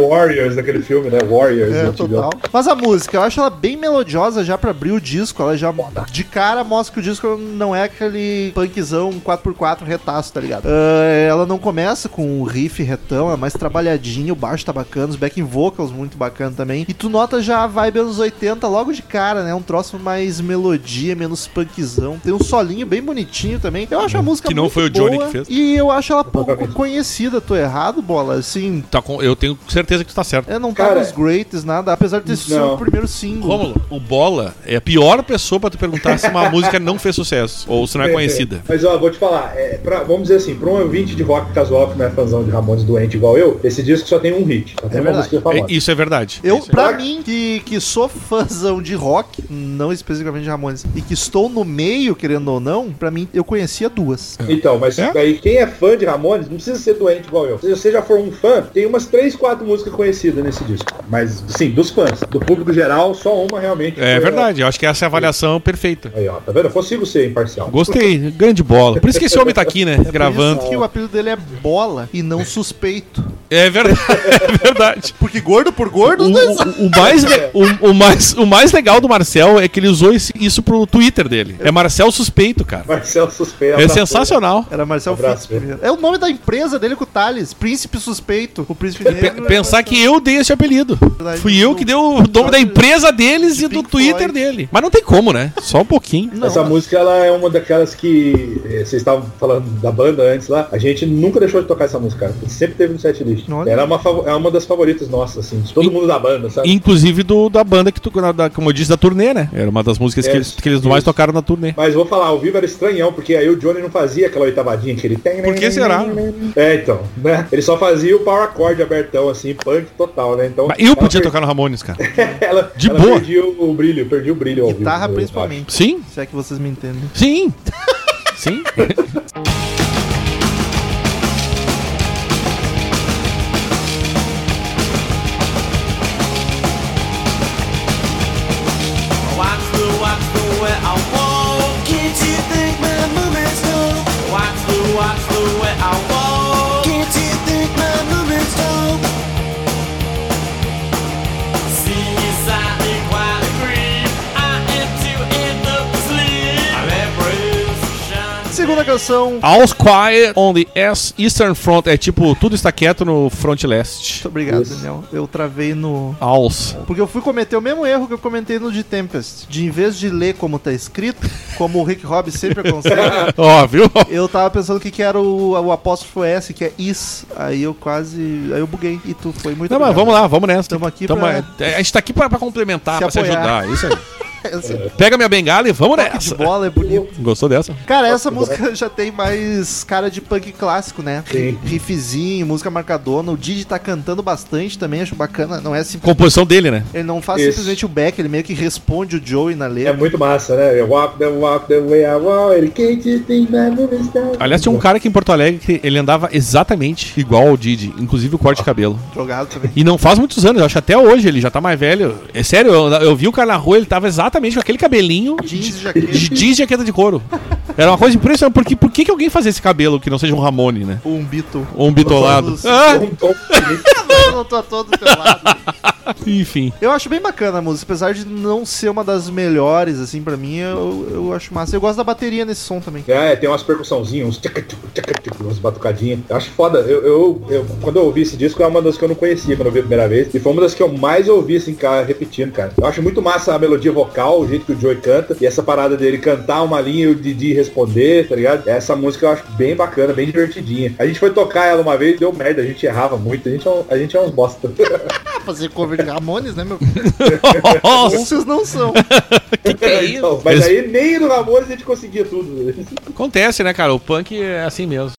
Warriors, daquele filme, né? Warriors. É, total. Mas a música, eu acho ela bem melodiosa já pra abrir o disco. Ela já, de cara, mostra que o disco não é aquele punkzão 4x4 retaço, tá ligado? Ah, ela não começa com o riff retão, é mais trabalhadinho, o baixo tá bacana, os backing vocals muito bacana também. E tu nota já a vibe anos 80 logo de cara, né? Um troço mais melodia, menos punkzão. Tem um solinho bem bonitinho também. Eu acho a música Que não muito foi o Johnny boa que fez. E eu acho ela pouco conhecida. Tô errado, bola? Assim, Tá com- eu tenho certeza certeza que tu tá certo. É, não tá Cara, nos greats, nada, apesar de ter sido o primeiro single. Rômulo, o Bola é a pior pessoa pra tu perguntar se uma música não fez sucesso ou se não é conhecida. Mas ó, vou te falar, é, pra- vamos dizer assim, pra um ouvinte de rock casual que não é fãzão de Ramones doente igual eu, esse disco só tem um hit. Só tem uma verdade. música famosa. É, isso é verdade. Eu, Isso é- pra mim, que, que sou fãzão de rock, não especificamente de Ramones, e que estou no meio, querendo ou não, pra mim, eu conhecia duas. Então, mas É? aí quem é fã de Ramones não precisa ser doente igual eu. Se você já for um fã, tem umas três, quatro músicas conhecidas nesse disco. Mas, sim, dos fãs. Do público geral, só uma realmente. É verdade, eu acho que essa é a avaliação perfeita. Aí, ó, tá vendo? Eu consigo ser imparcial. Gostei, grande bola. Por isso que esse homem tá aqui, né? Por Gravando. isso que o apelido dele é Bola e não Suspeito. É verdade. É verdade. Porque gordo por gordo, O, são. o- o mais, o, o mais, o mais legal do Marcel é que ele usou esse- isso pro Twitter dele. É Marcel Suspeito, cara. Marcelo suspeito. É sensacional. Era Marcel Abraço, primeiro. É o nome da empresa dele com o Thales. Príncipe Suspeito. O Príncipe Negro. é pensar que eu dei esse apelido. Verdade. Fui eu que dei o nome da empresa deles e do Pink Twitter Floyd. dele. Mas não tem como, né? Só um pouquinho. Não, Essa música ela é uma daquelas que eh, vocês estavam falando da banda antes lá. A gente nunca deixou de tocar essa música, cara. Sempre teve no setlist. Era uma, fav- é uma das favoritas nossas, assim, de todo In- mundo da banda, sabe? Inclusive do, da banda que tu, da- como eu disse, da turnê, né? Era uma das músicas que, É, eles, que eles mais tocaram na turnê. Mas vou falar, ao vivo era estranhão, porque aí o Johnny não fazia aquela oitavadinha que ele tem. Por que será? É, então, né? Ele só fazia o power chord abertão, assim, punk total, né? Então. Eu podia per- tocar no Ramones, cara. ela, De ela boa. perdia o, o brilho, perdia o brilho vivo, Guitarra principalmente. Sim, Se é que vocês me entendem. sim. Sim. canção. All's quiet on the S Eastern Front. É tipo, tudo está quieto no front leste. Muito obrigado, Isso. Daniel. Eu travei no. All's. Porque eu fui cometer o mesmo erro que eu comentei no de Tempest. De em vez de ler como tá escrito, como o Rick Hobbs sempre aconselha, Ó, viu? eu tava pensando que, que era o, o apóstrofo S, que é is. Aí eu quase. Aí eu buguei. E tu foi muito Não, mas vamos lá, vamos nessa. Tamo aqui Tamo- pra- é, A gente tá aqui pra, pra complementar, Se pra se apoiar. ajudar. Isso aí. Pega minha bengala e vamos toque de nessa. bola é bonito. Gostou dessa? Cara, essa música já tem mais cara de punk clássico, né? Sim. Riffzinho, música marcadona. O Didi tá cantando bastante também, acho bacana. Não é simplesmente. Composição dele, né? Ele não faz Isso. simplesmente o back, ele meio que responde o Joey na É letra. muito massa, né? Walk the walk the way I walk. Ele can't think? Aliás, tinha um cara aqui em Porto Alegre que ele andava exatamente igual ao Didi, inclusive o corte de cabelo. Jogado também. E não faz muitos anos, eu acho que até hoje ele já tá mais velho. É sério, eu, eu vi o cara na rua, ele tava exatamente com aquele cabelinho Jeans e de, jaqueta. de jeans e jaqueta de couro. Era uma coisa impressionante, porque por que, alguém fazia esse cabelo que não seja um Ramone, né? Um Beatle. Ou um bitolado. Ah, Um tom todo pelado. enfim. Eu acho bem bacana a música, apesar de não ser uma das melhores, assim, pra mim, eu, eu acho massa. Eu gosto da bateria nesse som também. É, tem umas percussãozinhas, uns tchaca, tchuc, tchaca, tchuc, umas batucadinhas. Eu acho foda. Eu, eu, eu- quando eu ouvi esse disco, é uma das que eu não conhecia quando eu vi a primeira vez. E foi uma das que eu mais ouvi, assim, cara, repetindo, cara. Eu acho muito massa a melodia vocal, o jeito que o Joey canta. E essa parada dele cantar uma linha e o Didi responder, tá ligado? Essa música eu acho bem bacana, bem divertidinha. A gente foi tocar ela uma vez, deu merda, a gente errava muito. A gente é, um- a gente é uns bosta. Ah, fazer cover de Ramones, né, meu? Vocês não são. é isso? Então, mas Eles- aí nem no Ramones a gente conseguia tudo. acontece, né, cara? O punk é assim mesmo.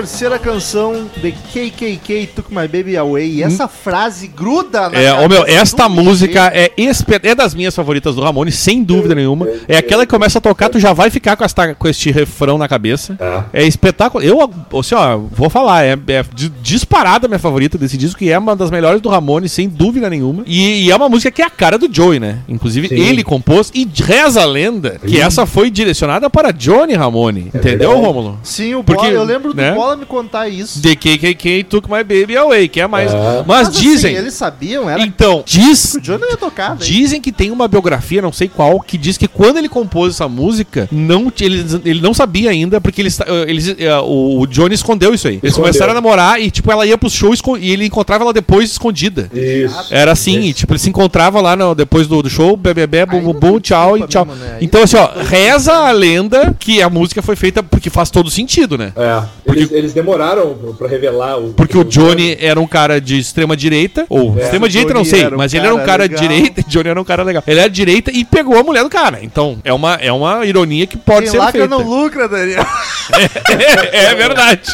Terceira canção, The KKK Took My Baby Away. E essa frase gruda na É, ô meu, esta música é, espe- é das minhas favoritas do Ramones, sem dúvida nenhuma. É aquela que começa a tocar, tu já vai ficar com, esta, com este refrão na cabeça. Tá. É espetáculo. Eu, assim, ó, vou falar, é, é di- disparada a minha favorita desse disco, que é uma das melhores do Ramones, sem dúvida nenhuma. E, e é uma música que é a cara do Joey, né? Inclusive, Sim. ele compôs e reza a lenda que essa foi direcionada para Johnny Ramone. entendeu, verdade. Rômulo? Sim, o Porque, Bola, eu lembro né? do Bola me contar isso. The KKK Took My Baby Away, que é mais. É. Mas, assim, dizem. eles sabiam, era Então, diz. o Johnny ia tocar. Dizem que tem uma biografia, não sei qual, que diz que quando ele compôs essa música, não, ele, ele não sabia ainda, porque eles, eles, eh, o, o Johnny escondeu isso aí. Eles Escondeu. começaram a namorar e, tipo, ela ia pros shows e ele encontrava ela depois escondida. Isso. Era assim, e, tipo, ele se encontrava lá no- depois do, do show, bebê, bum, Aí bum, bum, tchau e tchau. mesmo, né? Então, assim, ó, reza a lenda que a música foi feita porque faz todo sentido, né? É, eles, eles demoraram pra revelar o. Porque o Johnny era um cara de extrema direita, ou É, extrema direita não Johnny sei, um mas ele era um cara legal. de direita, Johnny era um cara legal. Ele era de direita e pegou a mulher do cara. Então, é uma, é uma ironia que pode Quem ser lacra feita. não lucra, Daniel. é, é verdade.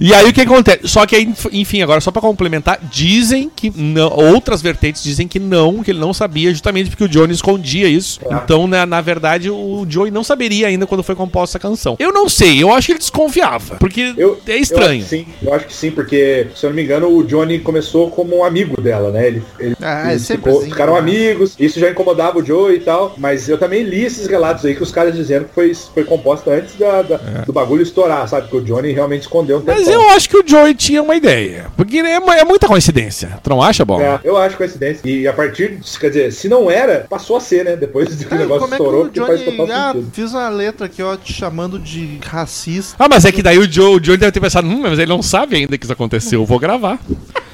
E aí o que acontece? Só que aí, enfim, agora só pra complementar, dizem que não, outras vertentes dizem que não, que ele não sabia, justamente porque o Johnny escondia isso. É. Então, na, na verdade, o Joey não saberia ainda quando foi composta a canção. Eu não sei, eu acho que ele desconfiava, porque Eu, é estranho. Eu acho, que sim, eu acho que sim, porque, se eu não me engano, o Johnny começou como um amigo dela, né? Ele, ele, Ah, é eles sempre ficou- assim, ficaram né? amigos, isso já incomodava o Joe e tal, mas eu também li esses relatos aí que os caras dizendo que foi, foi composta antes da, da- do bagulho estourar, sabe? Que o Johnny realmente escondeu um É. Mas eu acho que o Joey tinha uma ideia. Porque é, é muita coincidência. Tu não acha, bom? É, eu acho coincidência. E a partir, disso, quer dizer, se não era, passou a ser, né? Depois que o negócio como é que estourou, o porque faz Johnny... total Ah, sentido. fiz uma letra aqui, ó, te chamando de racista. Ah, mas é que daí o Joe, o Joey deve ter pensado, hum, mas ele não sabe ainda que isso aconteceu, eu vou gravar.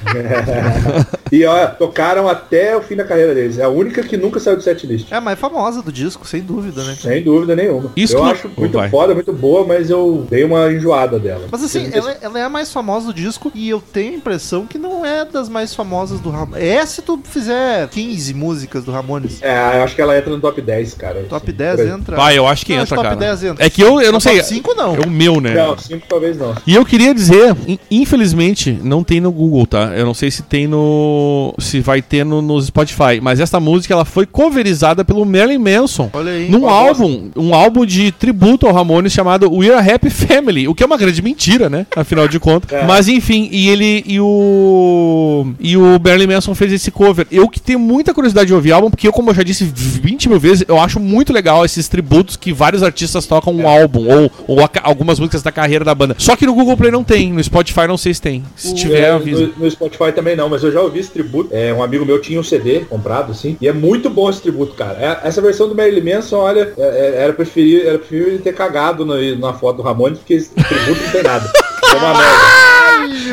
E ó, tocaram até o fim da carreira deles. É a única que nunca saiu do setlist. É a mais famosa do disco, sem dúvida, né? Sem dúvida nenhuma. Isso eu que- acho muito Vai. foda, muito boa, mas eu dei uma enjoada dela. Mas assim, ela, ela é a mais famosa do disco e eu tenho a impressão que não é das mais famosas do Ramones. É se tu fizer 15 músicas do Ramones. É, eu acho que ela entra no top 10, cara. Top Assim, 10 por aí. entra. Vai, eu acho que Não, entra, top cara. 10 entra. É que eu, eu não No sei. top 5 não. É o meu, né? Não, 5 talvez não. E eu queria dizer, in- infelizmente, não tem no Google, tá? Eu não sei se tem no. se vai ter no, no Spotify. Mas essa música ela foi coverizada pelo Marilyn Manson. Olha aí. Num álbum, um álbum de tributo ao Ramones chamado We're a Happy Family, o que é uma grande mentira, né? Afinal de contas. É. Mas enfim, e ele e o e o Marilyn Manson fez esse cover. Eu que tenho muita curiosidade de ouvir o álbum, porque eu, como eu já disse 20 mil vezes, eu acho muito legal esses tributos que vários artistas tocam um álbum ou, ou a algumas músicas da carreira da banda. Só que no Google Play não tem, no Spotify não sei se tem. Se tiver, É, avisa. no, no Spotify também não, mas eu já ouvi esse tributo. É, um amigo meu tinha um CD comprado, assim, e é muito bom esse tributo, cara. É- essa versão do Marilyn Manson, olha, é- é- era preferir ele ter cagado no- na foto do Ramones, porque esse tributo não tem nada. É uma merda.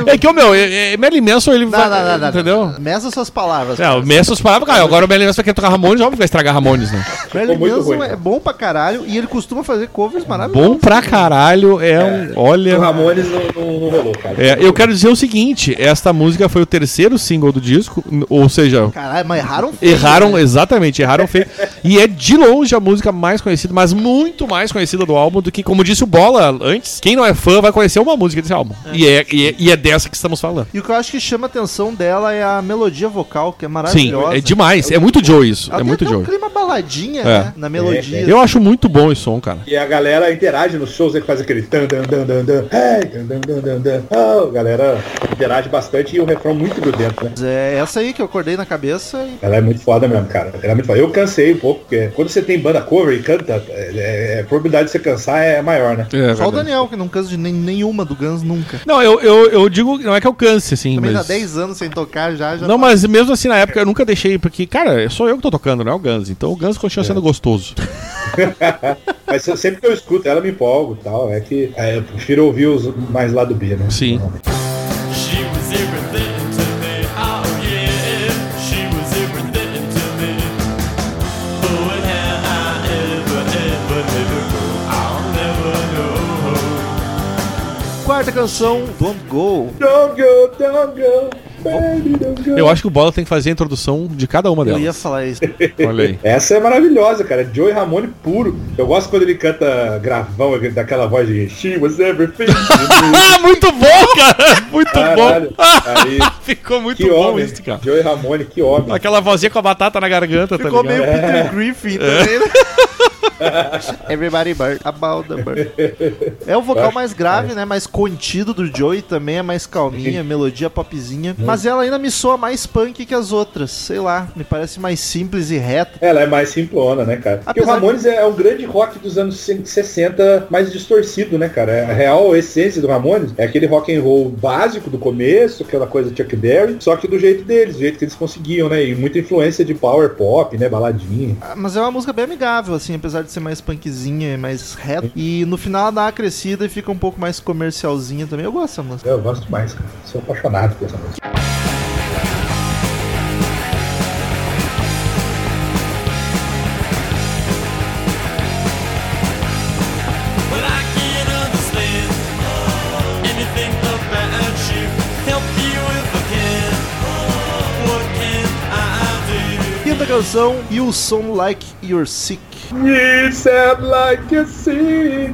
É que o meu, é, é, Marilyn Manson, ele Não, vai. não, não, não. entendeu? Meça suas palavras. É, o Manson falava, cara, agora o Marilyn Manson vai querer tocar Ramones, óbvio que vai estragar Ramones, né? Muito Manson ruim, é bom pra caralho e ele costuma fazer covers maravilhosos. Bom pra caralho, é um. Olha. O Ramones não, não- não rolou, cara. É, eu quero dizer o seguinte: esta música foi o terceiro single do disco, ou seja, Caralho, mas erraram feio, erraram, né? exatamente, erraram feio. E é de longe a música mais conhecida, mas muito mais conhecida do álbum do que, como disse o Bola antes, quem não é fã vai conhecer uma música desse álbum. E, é, e, é, e é dessa que estamos falando. E o que eu acho que chama a atenção dela é a melodia vocal, que é Sim, maravilhosa. é demais. É muito Joe isso. Ela É muito até um Joe. clima baladinha, É. né? Na melodia. É, Eu acho muito bom esse som, cara. E a galera interage nos shows, ele faz aquele dan dan dan dan dan, hey, dan dan dan dan dan. Ah, a galera interage bastante e o refrão muito grudento, né? É essa aí que eu acordei na cabeça e... Ela é muito foda mesmo, cara. Ela é muito foda. Eu cansei um pouco, porque quando você tem banda cover e canta, é, é- a probabilidade de você cansar é maior, né? É, Só o. Daniel, que não cansa de nem- nenhuma do Guns nunca. Não, eu, eu, eu digo, não é que eu canse, assim, Também mas... dá 10 anos sem tocar já. já Não, tá- mas mesmo assim, na época, eu nunca deixei, porque, cara, sou eu que tô tocando, não é o Guns. Então o Guns continua sendo gostoso. Mas se- sempre que eu escuto ela, me empolgo e tal. É que é, eu prefiro ouvir os mais lá do B, né? Sim. She Quarta canção, Don't Go. Don't go, don't go. baby, don't go. Eu acho que o Bola tem que fazer a introdução de cada uma Eu delas. ia falar isso. Olha aí. Essa é maravilhosa, cara. Joey Ramone puro. Eu gosto quando ele canta gravão, daquela voz de She was everything. Ah, muito bom, cara! Muito Caralho. bom! Aí, Ficou muito que bom homem. isso, cara. Joey Ramone, que homem. Aquela vozinha com a batata na garganta, Ficou tá meio ligado? Peter Griffin também, né? Everybody bird, about the bird. É o vocal mais grave, né? Mais contido do Joey também, é mais calminha, melodia popzinha. Mas ela ainda me soa mais punk que as outras. Sei lá, me parece mais simples e reta. Ela é mais simplona, né, cara? Porque o Ramones é um grande rock dos anos 60 mais distorcido, né, cara? A real essência do Ramones é aquele rock and roll básico do começo, aquela coisa Chuck Berry, só que do jeito deles, do jeito que eles conseguiam, né? E muita influência de power pop, né? Baladinha. Ah, Mas é uma música bem amigável, assim, apesar de ser mais punkzinha e mais reta. E no final ela dá uma crescida e fica um pouco mais comercialzinha também. Eu gosto dessa música. Eu gosto mais, cara. Sou apaixonado por essa música. Canção, You Sound Like You're Sick. You sound like a sea.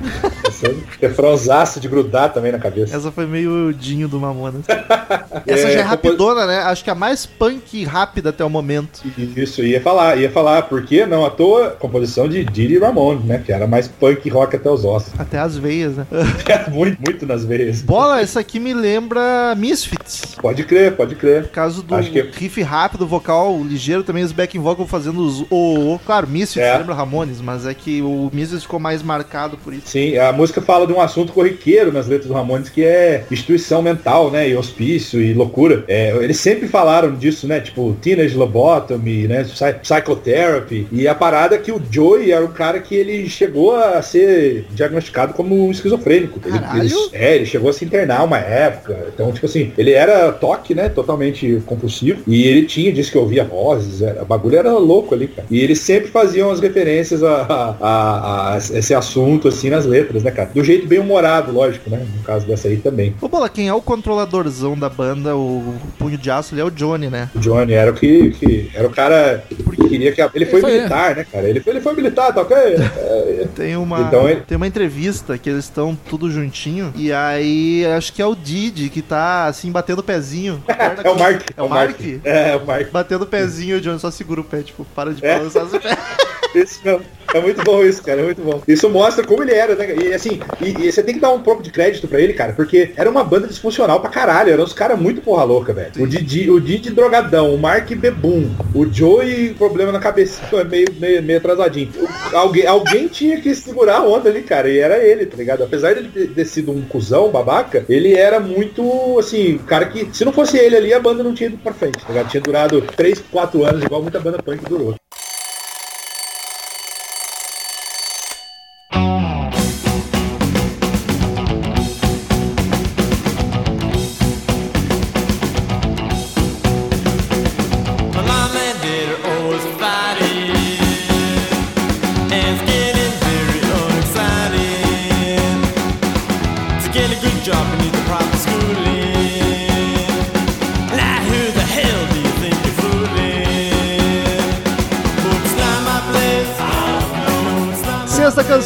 Esse é refrãozaço de grudar também na cabeça. Essa foi meio o Dinho do Mamonas. Essa É, já é compos- rapidona, né? Acho que a mais punk e rápida até o momento. Isso, ia falar, ia falar, porque não à toa, composição de Didi Ramone, né? Que era mais punk rock até os ossos. Até as veias, né? muito, muito nas veias. Bola, essa aqui me lembra Misfits. Pode crer, pode crer. Por causa do Acho que- riff rápido, vocal ligeiro, também os backing vocal fazendo os o, o. Claro, Misfits É. lembra Ramones, mas é que o Misfits ficou mais marcado por isso. Sim, a música fala de um assunto corriqueiro nas letras do Ramones, que é instituição mental, né? E hospício e loucura. É, eles sempre falaram disso, né? Tipo, teenage lobotomy, né? Psy- Psychotherapy. E a parada é que o Joey era um cara que ele chegou a ser diagnosticado como um esquizofrênico. Ele, ele- é, ele chegou a se internar uma época. Então, tipo assim, ele era toque, né? Totalmente compulsivo. E ele tinha, disse que ouvia vozes. Era, o bagulho era louco ali, cara. E eles sempre faziam as referências a, a- a- a esse assunto, assim, nas letras, né, cara? Do jeito bem humorado, lógico, né? No caso dessa aí também. Ô, Bola, quem é o controladorzão da banda, o punho de aço, ele é o Johnny, né? O Johnny era o que, que era o cara que queria que a- ele foi Isso militar, né, cara? Ele foi, ele foi militar, tá ok? É, Tem uma, Então ele- tem uma entrevista que eles estão tudo juntinho. E aí acho que é o Didi que tá assim batendo o pezinho. é o Mark. É o Mark? É, é o Mark. Batendo o pezinho, o Johnny só segura o pé, tipo, para de É. balançar o pé. Isso mesmo. É muito bom isso, cara. É muito bom. Isso mostra como ele era, né? E assim, e, e você tem que dar um pouco de crédito pra ele, cara, porque era uma banda disfuncional pra caralho. Eram uns caras muito porra louca, velho. O Didi, o Didi drogadão, o Mark Bebum, o Joey problema na cabeça, é meio, meio, meio atrasadinho. O- alguém, alguém tinha que segurar a onda ali, cara, e era ele, tá ligado? Apesar dele ter- sido um cuzão, babaca, ele era muito, assim, cara que, se não fosse ele ali, a banda não tinha ido pra frente, tá ligado? Tinha durado 3, 4 anos, igual muita banda punk durou.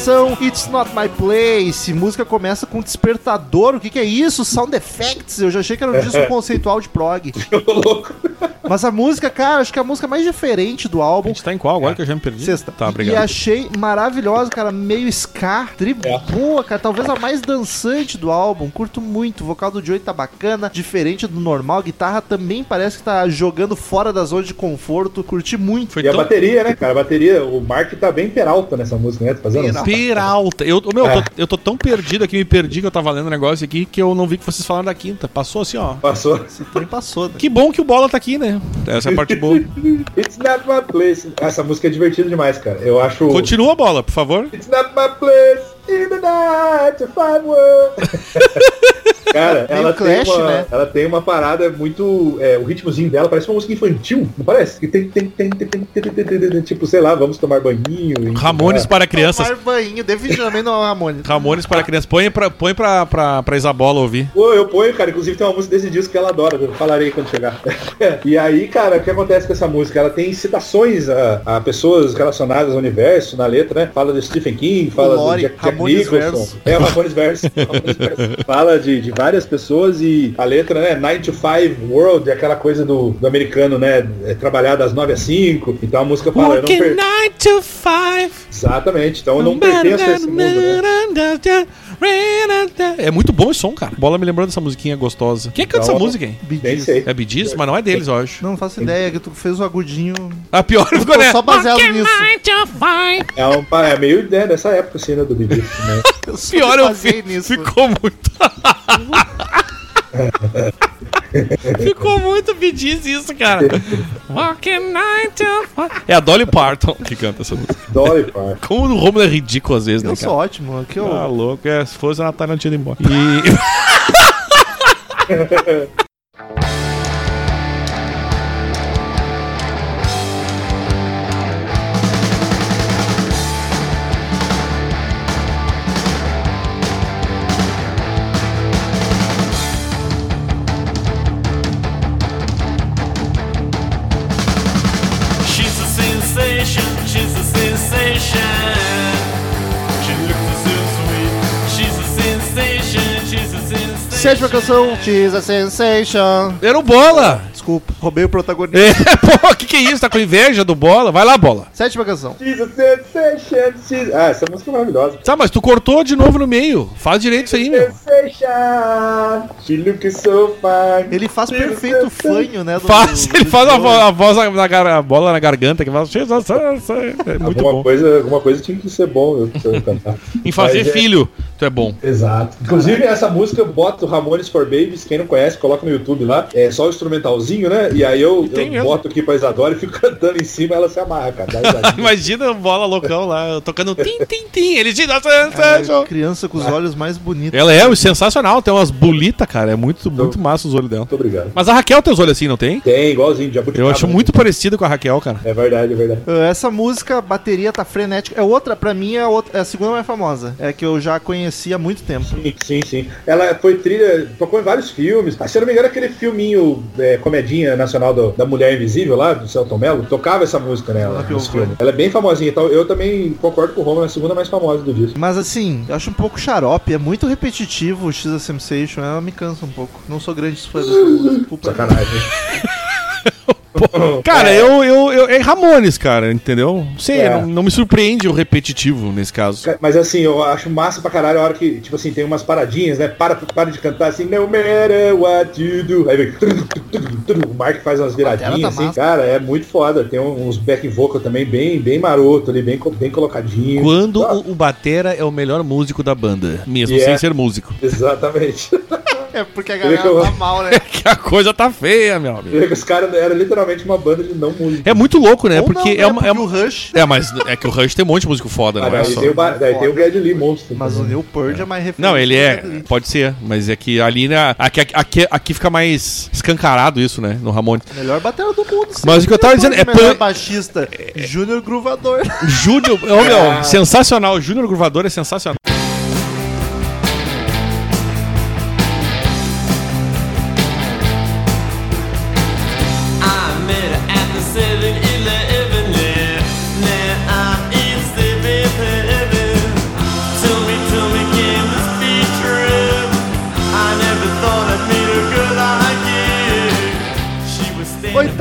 Canção, It's Not My Place. Música começa com despertador. O que, que é isso? Sound effects. Eu já achei que era um disco conceitual de prog. Louco. Mas a música, cara, acho que é a música mais diferente do A álbum. gente tá em qual agora que eu já me perdi? Sexta. Tá, obrigado. E achei maravilhosa, cara. Meio ska, tri É. boa, cara. Talvez a mais dançante do álbum. Curto muito. O vocal do Joey tá bacana, diferente do normal. A guitarra também parece que tá jogando fora da zona de conforto. Curti muito. Foi E a tão bateria, né, cara? A bateria, o Mark tá bem peralta nessa música, né? Tá fazendo Peralta. Peralta. Eu, meu, É. tô, eu tô tão perdido aqui, me perdi que eu tava lendo um negócio aqui que eu não vi que vocês falaram da quinta. Passou assim, ó. Passou. Esse trem passou, né? Que bom que o Bola tá aqui, né? Essa é a parte boa. It's not my place. Essa música é divertida demais, cara. Eu acho. Continua a bola, por favor. It's not my place In the night, five words. Cara, ela, Clash, tem uma, né? ela tem uma parada muito. É, o ritmozinho dela parece uma música infantil, não parece? Que tem, tem, tem, tem, tipo, sei lá, vamos tomar banhinho. Ramones ah. para crianças. Tomar banhinho, definitivamente não é Ramones. Ramones para crianças. Põe pra, põe pra, pra, pra Isabola ouvir. Pô, eu ponho, cara. Inclusive tem uma música desse disco que ela adora. Eu falarei quando chegar. e aí, cara, o que acontece com essa música? Ela tem citações a, a pessoas relacionadas ao universo na letra, né? Fala do Stephen King, fala Lore, do Jack, Jack Ramones. Verso. É, o Ramones Verso. Fala de, de várias pessoas e a letra, né? 9 to 5 World, é aquela coisa do, do americano, né? É trabalhar das 9 às 5. Então a música fala. Eu não Working per... 9 to 5. Exatamente. Então eu não pertenço a esse mundo, né? É muito bom esse som, cara. Bola me lembrou dessa musiquinha gostosa. Quem é que canta essa música, hein? Sei. É Gees? Mas não é deles, eu acho. Não faço ideia, que tu fez o agudinho. A pior ficou, né? só baseado nisso. É, um, é meio né, dessa época, assim, né? Do Gees, né? Pior eu fiz. nisso. Ficou muito. Ficou muito Gees isso, cara. Walking night. É a Dolly Parton que canta essa música. Dolly Parton. Como o Romulo é ridículo às vezes, né, Eu sou ótimo. Aqui eu... Ah, louco. É, se fosse a Natália, não tinha ido embora. E... Sétima canção, She's a Sensation. Era o Bola. Desculpa, roubei o protagonista. É, pô, que que é isso? Tá com inveja do Bola? Vai lá, Bola. Sétima canção. Ah, essa música é maravilhosa. Tá, mas tu cortou de novo no meio. Faz direito isso aí, meu. Ele faz perfeito fanho, né? do- Faz, do- ele do faz a, vo- a voz na, na gar- a bola na garganta que faz. É muito alguma bom. Coisa, alguma coisa tinha que ser bom. Em fazer Mas é- filho, tu é bom. Exato. Inclusive, essa música eu boto Ramones for Babies, quem não conhece, coloca no YouTube lá. É só o instrumentalzinho, né? E aí eu, eu mesmo. boto aqui pra Isadora e fico cantando em cima ela se amarra, cara. Imagina o bola loucão lá, tocando tim, tim, tim. Ele diz, É, criança com os olhos mais bonitos. Ela é sensacional, tem umas bolitas, cara. É muito, muito massa os olhos dela. Muito obrigado. Mas a Raquel tem os olhos assim, não tem? Tem, igualzinho, de Eu acho muito parecido com a Raquel, cara. É verdade, é verdade. Uh, Essa música, a bateria tá frenética. É outra, pra mim, é a, outra, é a segunda mais famosa. É que eu já conhecia há muito tempo. Sim, sim, sim. Ela foi trilha, tocou em vários filmes. Ah, se eu não me engano, aquele filminho, é, nacional do- da Mulher Invisível lá, do Celton Mello, tocava essa música nela, filme. Ela é bem famosinha, então eu também concordo com o Romulo, é a segunda mais famosa do disco. Mas assim, eu acho um pouco xarope, é muito repetitivo o X Sensation, ela me cansa um pouco. Não sou grande fã dessa música. Desculpa. Cara, É. eu, eu, eu. É Ramones, cara, entendeu? Não sei, É. não, não me surpreende o repetitivo nesse caso. Mas assim, eu acho massa pra caralho a hora que, tipo assim, tem umas paradinhas, né? Para, para de cantar assim, no matter what you do. Aí vem. O Mark faz umas viradinhas, tá assim, massa. cara, é muito foda. Tem uns back vocal também bem, bem maroto ali, bem, bem colocadinho. Quando Ah, o, o Batera é o melhor músico da banda, mesmo E sem é. ser músico. Exatamente. É porque a galera galera tá mal, né? Que a coisa tá feia, meu amigo. Os caras eram literalmente uma banda de não música. É muito louco, né? Ou Porque não, é uma. É, porque uma- o Rush, é, mas é que o Rush tem um monte de músico foda, Ah, não é daí só. tem o, ba- daí tem o Geddy Lee Monstro. mas o. Neil Peart é mais referente. Não, ele é. Pode ser, mas é que ali, né? Aqui, aqui, aqui fica mais escancarado isso, né? No Ramones. Melhor batera do mundo. sim. Mas o que eu tava dizendo é Melhor pan- baixista, Júnior Gruvador. Júnior. Ô, meu, sensacional. O Júnior Gruvador é sensacional.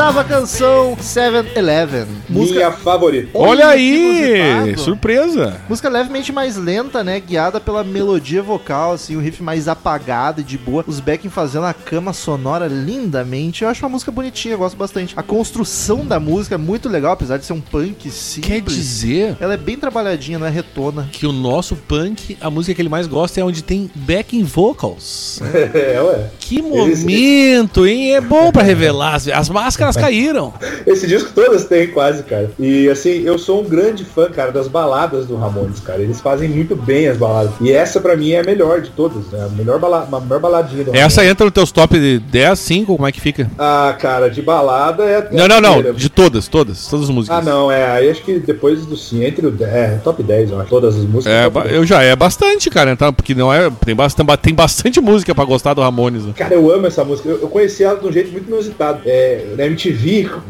Oitava canção, 7-Eleven. Música Minha favorita. Olha que aí! Surpresa! Música levemente mais lenta, né? Guiada pela melodia vocal, assim, o riff mais apagado e de boa. Os backing fazendo a cama sonora lindamente. Eu acho uma música bonitinha, eu gosto bastante. A construção da música é muito legal, apesar de ser um punk simples. Quer dizer Ela é bem trabalhadinha, não é retona. que o nosso punk, a música que ele mais gosta é onde tem backing vocals. É, ué. Que momento, hein? É bom pra revelar. As, as máscaras elas caíram. Esse disco todas tem quase, cara. E assim, eu sou um grande fã, cara, das baladas do Ramones, cara. Eles fazem muito bem as baladas. E essa pra mim é a melhor de todas, né? A melhor, bala a melhor baladinha do Essa Ramones. entra no teus top de 10, 5, como é que fica? Ah, cara, de balada é. Não, não, não. De todas, todas. Todas as músicas. Ah, não, é. Aí acho que depois do sim, entre o. É, top 10, eu acho. Todas as músicas. É, top ba- 10. eu já é bastante, cara. Então, porque não é. Tem bastante, tem bastante música pra gostar do Ramones. né? Cara, eu amo essa música. Eu, eu conheci ela de um jeito muito inusitado. É, na MTV,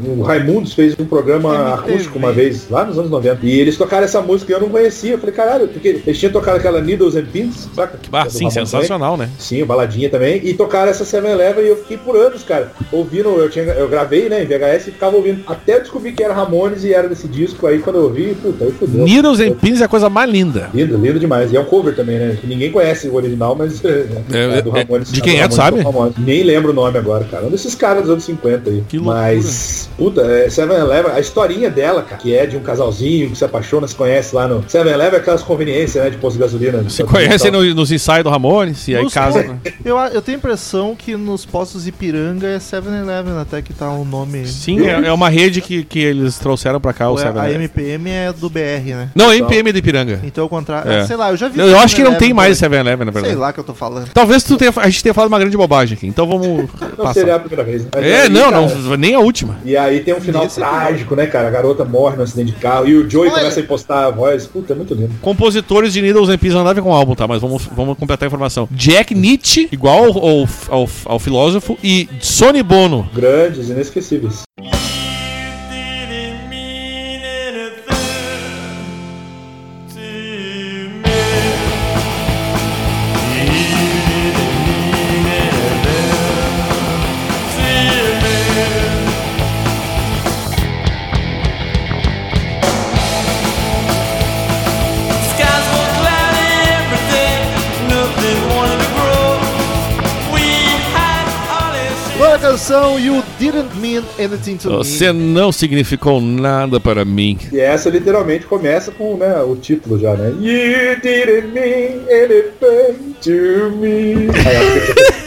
o Raimundos fez um programa MTV. acústico uma vez, lá nos anos 90. E eles tocaram essa música e eu não conhecia. Eu falei, caralho, porque eles tinham tocado aquela Needles and Pins, saca? Ah, Do sim, sensacional, né? também. Sim, o baladinha também. E tocaram essa 7-Eleven e eu fiquei por anos, cara, ouvindo. Eu, tinha, eu gravei, né, em VHS e ficava ouvindo. Até eu descobri que era Ramones e era desse disco. Aí quando eu ouvi, puta, aí fudeu. Needles and Pins é a coisa mais linda. Lindo, lindo demais. E é um cover também, né? Que ninguém conhece o original, mas é, É, do é, Ramones. de quem do é, tu Ramones sabe? Nem lembro o nome agora, cara. Um desses caras dos anos 50 aí. Que loucura. Mas, puta, é, 7-Eleven, a historinha dela, cara, que é de um casalzinho que se apaixona, se conhece lá no 7-Eleven, é aquelas conveniências, né, de posto de gasolina. Se conhecem no- nos ensaios do Ramones e aí Nos casa. po- Eu, eu tenho a impressão que nos postos Ipiranga é 7-Eleven até que tá o nome. Sim, é, é uma rede que, que eles trouxeram pra cá, o Ou é- a 7 MPM é do BR, né? Não, a MPM de Ipiranga. Então ao contrário. É. Sei lá, eu já vi. Eu, eu acho que não 7-Eleven tem mais por aí. 7-Eleven, na verdade. Sei lá que eu tô falando. Talvez tu tenha, a gente tenha falado uma grande bobagem aqui, então vamos Não seria passar. a primeira vez. né? É, aí, não, cara, não, nem a última. E aí tem um final Nesse episódio. trágico, né, cara? A garota morre no acidente de carro e o Joey Olha. começa a impostar a voz. Puta, é muito lindo. Compositores de Needles and Pins não nada com o álbum, tá? Mas vamos, vamos completar a informação. Jack Nietzsche, igual ao, ao, ao, ao filósofo, e Sonny Bono. Grandes, inesquecíveis. Canção You Didn't Mean Anything to Você Me. não significou nada para mim. E essa literalmente começa com né, o título já, né? You didn't mean anything to me. Aí,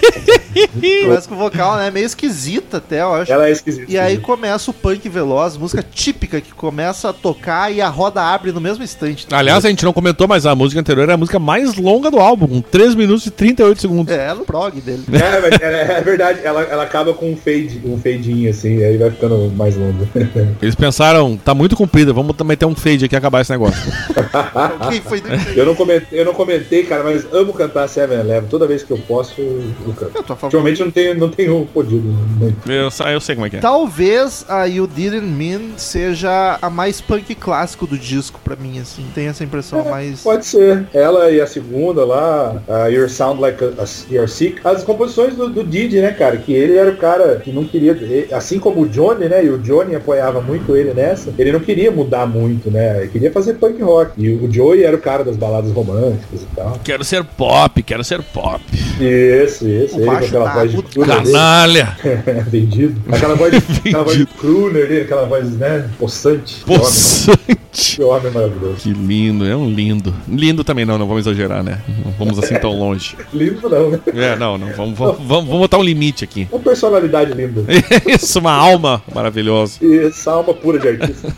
Começa com o vocal, né? Meio esquisita até, eu acho. ela é esquisita. E aí começa o punk veloz, música típica que começa a tocar e a roda abre no mesmo instante. Aliás, a gente não comentou, mas a música anterior era a música mais longa do álbum, com 3 minutos e 38 segundos. É, no prog dele. É, mas é, é verdade, ela, ela acaba com um fade, um fadinho assim, aí vai ficando mais longo. Eles pensaram, tá muito comprida, vamos meter um fade aqui e acabar esse negócio. Eu não comentei, eu não comentei, cara, mas amo cantar 7-Eleven. Toda vez que eu posso, eu canto. Eu tô eu não tenho, não tenho podido muito. Eu, eu sei como é que é. Talvez a You Didn't Mean seja a mais punk clássico do disco pra mim, assim. Tem essa impressão mais. Pode ser. Ela e a segunda lá, a Your Sound Like a, a, You're Sick. As composições do, do Didi, né, cara? Que ele era o cara que não queria. Assim como o Johnny, né? E o Johnny apoiava muito ele nessa. Ele não queria mudar muito, né? Ele queria fazer punk rock. E o Joey era o cara das baladas românticas e tal. Quero ser pop, quero ser pop. Isso, isso. O Ele baixo aquela tá voz de agudo. crooner dele. Canalha! Vendido. Aquela voz, aquela voz de dele, aquela voz, né? Homem, Possante! que homem maravilhoso. Que lindo, é um lindo. Lindo também não, não vamos exagerar, né? Não vamos assim tão longe. Lindo não, né? É, não, não, vamos, vamos, vamos, vamos botar um limite aqui. Uma personalidade linda. Isso, uma alma maravilhosa. Essa alma pura de artista.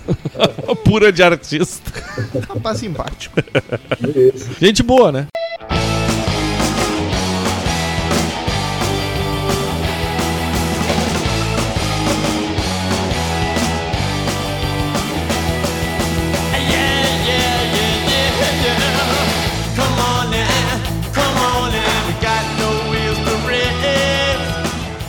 Pura de artista. Rapaz simpático. Isso. Gente boa, né?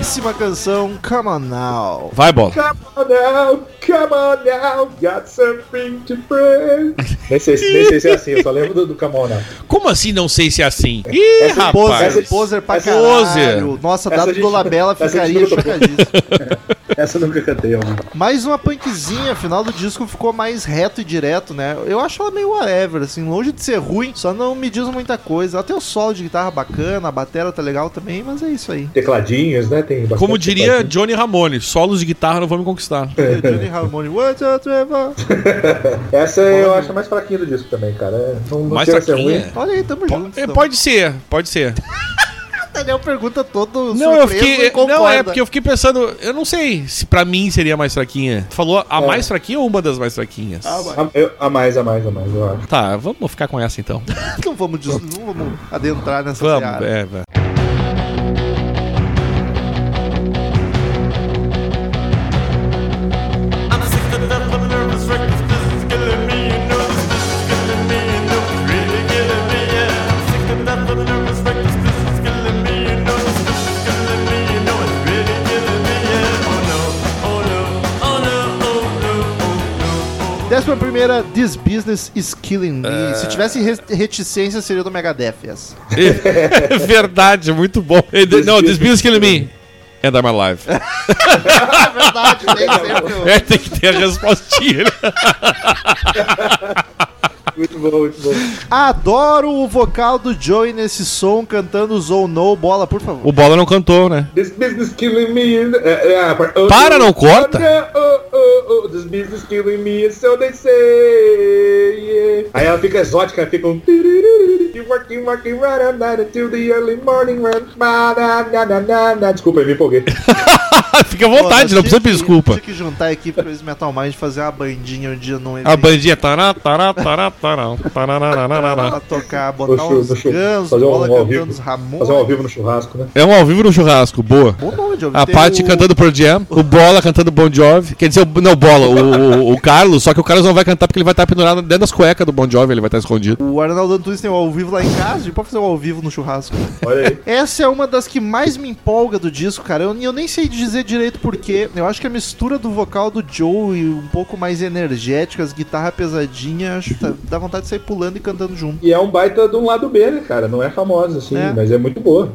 Décima canção, Come On Now. Vai, bola. Come on now, come on now, got something to bring. nem, sei, se- nem sei se é assim, eu só lembro do, do Come on now. Como assim não sei se é assim? Ih, Essa Poser, rapaz. poser pra Essa- caralho. Nossa, Essa dado a gente- do Labela essa ficaria chocadíssimo. Essa eu nunca cantei, ó. Mais uma punkzinha, final do disco ficou mais reto e direto, né? Eu acho ela meio whatever, assim, longe de ser ruim, só não me diz muita coisa. Ela tem o solo de guitarra bacana, a bateria tá legal também, mas é isso aí. Tecladinhos, né? Tem bastante Como diria tecladinho. Johnny Ramone, solos de guitarra não vão me conquistar. Johnny Harmony, one, two, three, four. Essa eu acho a mais fraquinha do disco também, cara. É, Não, não Mais ser fraquinha? ruim. Olha aí, tamo junto. É, então. pode ser, pode ser. Daniel pergunta todo Não, eu e fiquei. Não, é porque eu fiquei pensando. Eu não sei se pra mim seria a mais fraquinha. Tu falou a É. mais fraquinha ou uma das mais fraquinhas? Ah. A, eu- a mais, a mais, a mais, eu acho. Tá, vamos ficar com essa então. Não vamos, não vamos adentrar nessa Vamos, seara. é, vai. Primeira, This Business is Killing Me. É. Se tivesse re- reticência, seria do Megadeth essa. É verdade, muito bom. This Não, this business business killing me. And I'm alive. É verdade, tem sempre o- É, tem que ter a respostinha. Muito bom, muito bom. Adoro o vocal do Joey nesse som cantando Zou No. Bola, por favor. O Bola não cantou, né? This business killing me. A par- oh, Para, não corta. Oh, oh, this business killing me, so they say. yeah. Aí ela fica exótica, fica um. You working, working right up night until the early morning. run, ba, da, da, da, da, da. Desculpa, eu me empolguei. Fica à vontade, Pô, não precisa pedir desculpa. Tinha que juntar a equipe pra esse Metal Mind fazer uma bandinha um dia num A bandinha. Tará, tará, tará, tará. Pra tocar, botar uns no Guns, um bola ao cantando vivo. os Ramones. Fazer um ao vivo no churrasco, né? É um ao vivo no churrasco, boa. Bom nome de A Paty o- cantando Pro Jam, o Bola cantando Bon Jovi. Quer dizer, o- não, Bola, o, o, o Carlos, só que o Carlos não vai cantar porque ele vai estar pendurado dentro das cuecas do Bon Jovi, ele vai estar escondido. O Arnaldo Antunes tem o ao vivo lá em casa, a gente pode fazer o ao vivo no churrasco. Olha aí. Essa é uma das que mais me empolga do disco, cara. Eu, eu nem sei dizer direito porquê. Eu acho que a mistura do vocal do Joe e um pouco mais energética, as guitarras pesadinhas, acho que tá- dá vontade de sair pulando e cantando junto. E é um baita de um lado B, né, cara? Não é famosa, assim, É. mas é muito boa.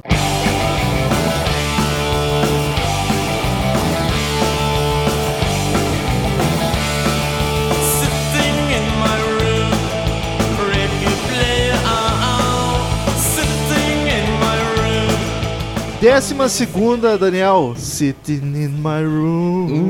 Décima segunda, Daniel. Sitting in my room.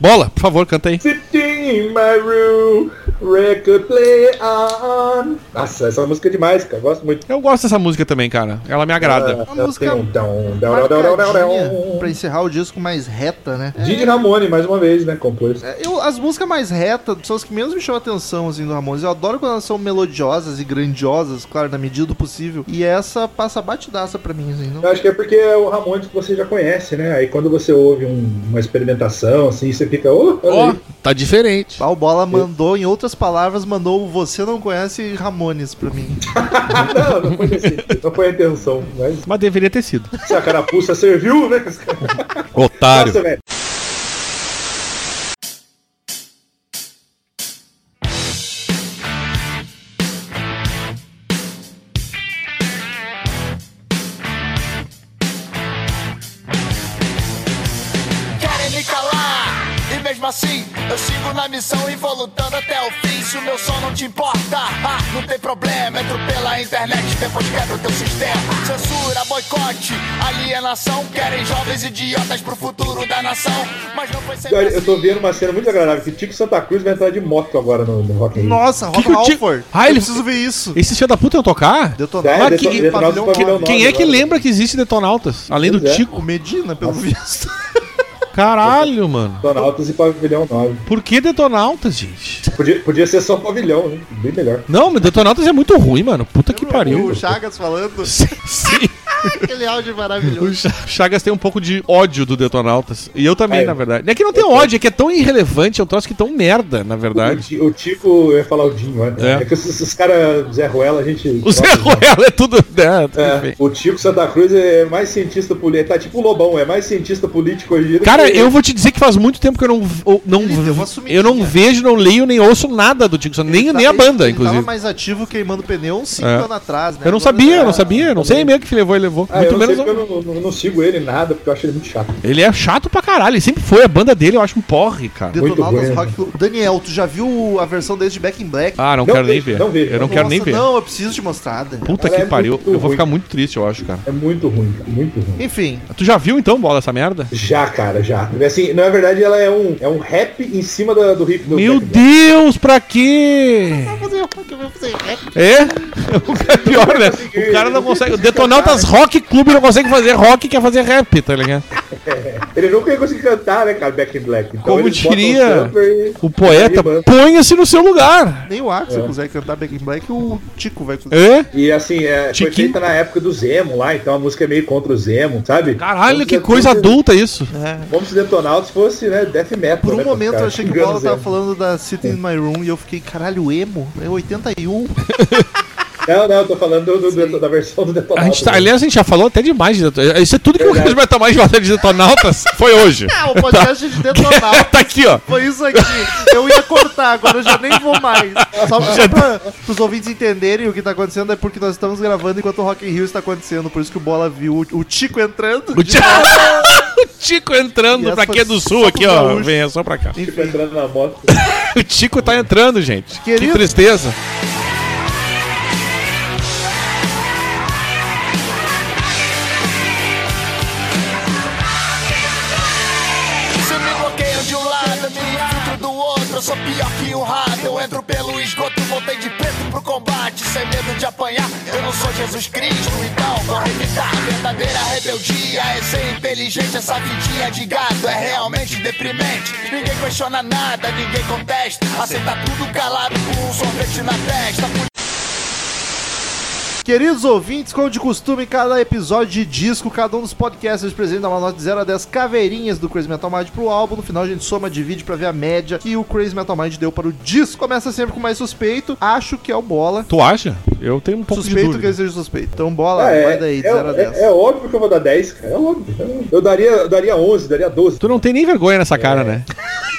Bola, por favor, canta aí. Sitting in my room, record play on. Nossa, essa música é demais, cara. Gosto muito. Eu gosto dessa música também, cara. Ela me agrada. Uma música um dão, dão, dão, dão, dão, Marcadinha, dão. pra encerrar o disco mais reta, né? Didi Ramone, mais uma vez, né? Compôs. É, Eu, as músicas mais retas são as que menos me chamam a atenção, assim, do Ramones. Eu adoro quando elas são melodiosas e grandiosas, claro, na medida do possível. E essa passa batidaça pra mim, assim. Não... Eu acho que é porque é o Ramones que você já conhece, né? Aí quando você ouve um- uma experimentação, assim, você fica, ô, Ó, aí. tá diferente. O Bola mandou, em outras palavras, mandou Você Não Conhece Ramones pra mim. não, não foi, assim, não foi a intenção. Mas Mas deveria ter sido. se a carapuça serviu, né? Otário. Nossa, velho. Mesmo assim eu sigo na missão e vou lutando até o fim. Se o meu som não te importa, ah, não tem problema. Entro pela internet, depois quebro teu sistema. Censura, boicote, alienação. Querem jovens idiotas pro futuro da nação. Mas não foi sempre Olha, eu tô assim. vendo uma cena muito agradável, que Tico Santa Cruz vai entrar de moto agora no, no Rock in Rio. Nossa, Rob que Halford. Ah, Eu ele- preciso ver isso. Esses filhos da puta iam tocar? Detonar. É, Mas Deton- que- Detonautas Pavilhão Quem é que agora. lembra que existe Detonautas? Além do Pois é. Tico. O Medina, pelo visto. Caralho, mano. Detonautas e Pavilhão 9. Por que Detonautas, gente? Podia, podia ser só Pavilhão, né? Bem melhor. Não, mas Detonautas é muito ruim, mano. Puta que pariu. O Chagas falando. Sim, sim. Aquele áudio O maravilhoso. Cha- Chagas tem um pouco de ódio do Detonautas. E eu também, É. na verdade. Não é que não tem ódio, é que é tão irrelevante, é um troço que é tão merda, na O, verdade. Ti- o Tico, eu ia falar o Dinho, né? É. É, que esses, esses caras, Zé Ruela, a gente. O Zé né? Ruela é tudo. É, tudo É, o Tico Santa Cruz é mais cientista político. Tá tipo o Lobão, é mais cientista político hoje. Cara, que- eu vou te dizer que faz muito tempo que eu não, ou- não Ele uma sumidinha. eu não vejo, não leio, nem ouço nada do Tico Santa, nem, Ele nem a tá- banda, ele inclusive. tava mais ativo queimando pneu uns 5 É. anos atrás, né? Eu não Agora sabia, eu tá- não sabia, eu não sei meio que levou, ele levou. Ah, muito eu não sei menos. porque eu não, não- não sigo ele nada, porque eu acho ele muito chato. Ele é chato pra caralho, ele sempre foi. A banda dele eu acho um porre, cara. Muito Rock Club. Daniel, tu já viu a versão deles de Back in Black? Ah, não, Não quero nem vejo, ver. não vejo. Eu não quero nem ver. Não, eu preciso te mostrar, Daniel. Puta Cara, que é pariu. Eu vou ruim. ficar muito triste, eu acho, cara. É muito ruim, cara, muito ruim. Enfim, Tu já viu então, bola, essa merda? Já, cara, já. Assim, na verdade, ela é um, é um rap em cima da- do riff do Meu Black. Deus, pra quê? vou fazer rock, eu vou fazer rap. É? O cara é pior, né? O cara não consegue. O Detonautas Rock Clube não consegue fazer rock quer fazer rap, tá ligado? Ele nunca ia conseguir cantar, né, cara, Back in Black. Então Como diria e- o poeta, ponha-se no seu lugar. Nem o Axel É. consegue cantar Back in Black, o Tico vai conseguir. É? E assim, é, foi Tiquinho. feita na época do Zemo lá, então a música é meio contra o Zemo, sabe? Caralho, Vamos que coisa adulta isso. Como se Detonautas fosse, né, death metal. Por um né, momento cara? eu achei que o Bola tava falando da Sitting in My Room e eu fiquei, caralho, emo? É 81. Não, não, eu tô falando do- do- da versão do A Detonautas. gente tá, aliás, a gente já falou até demais de Detonautas. Isso é tudo que o Verdade. Cris vai tomar de batalha de Detonautas foi hoje. Ah, o podcast de Detonautas. tá aqui, ó. Foi isso aqui. Eu ia cortar, agora eu já nem vou mais. Só, só pra os ouvintes entenderem o que tá acontecendo, é porque nós estamos gravando enquanto o Rock in Rio está acontecendo. Por isso que o Bola viu o, o Tico entrando. O Tico, o Tico entrando pra quê do foi sul só aqui, ó. Vem, é só pra cá. Tipo, entrando na moto. O Tico tá entrando, gente. Que Querido. tristeza. Entro pelo esgoto, voltei de preto pro combate. Sem medo de apanhar, eu não sou Jesus Cristo. Então vou evitar verdadeira rebeldia. É ser inteligente, essa vidinha de gato é realmente deprimente. Ninguém questiona nada, ninguém contesta. Aceita tudo calado com um sorvete na testa. Queridos ouvintes, como de costume, em cada episódio de disco, cada um dos podcasters presente dá uma nota de 0 a 10 caveirinhas do Crazy Metal Mind pro álbum. No final a gente soma, divide pra ver a média que o Crazy Metal Mind deu para o disco. Começa sempre com mais suspeito, acho que é o Bola. Tu acha? Eu tenho um pouco Suspeito de que dúvida. ele seja suspeito. Então, Bola, Ah, vai daí, de é, 0 a 10. é, é óbvio que eu vou dar 10, cara. É óbvio. Eu daria, eu daria 11, daria 12. Tu não tem nem vergonha nessa cara, né?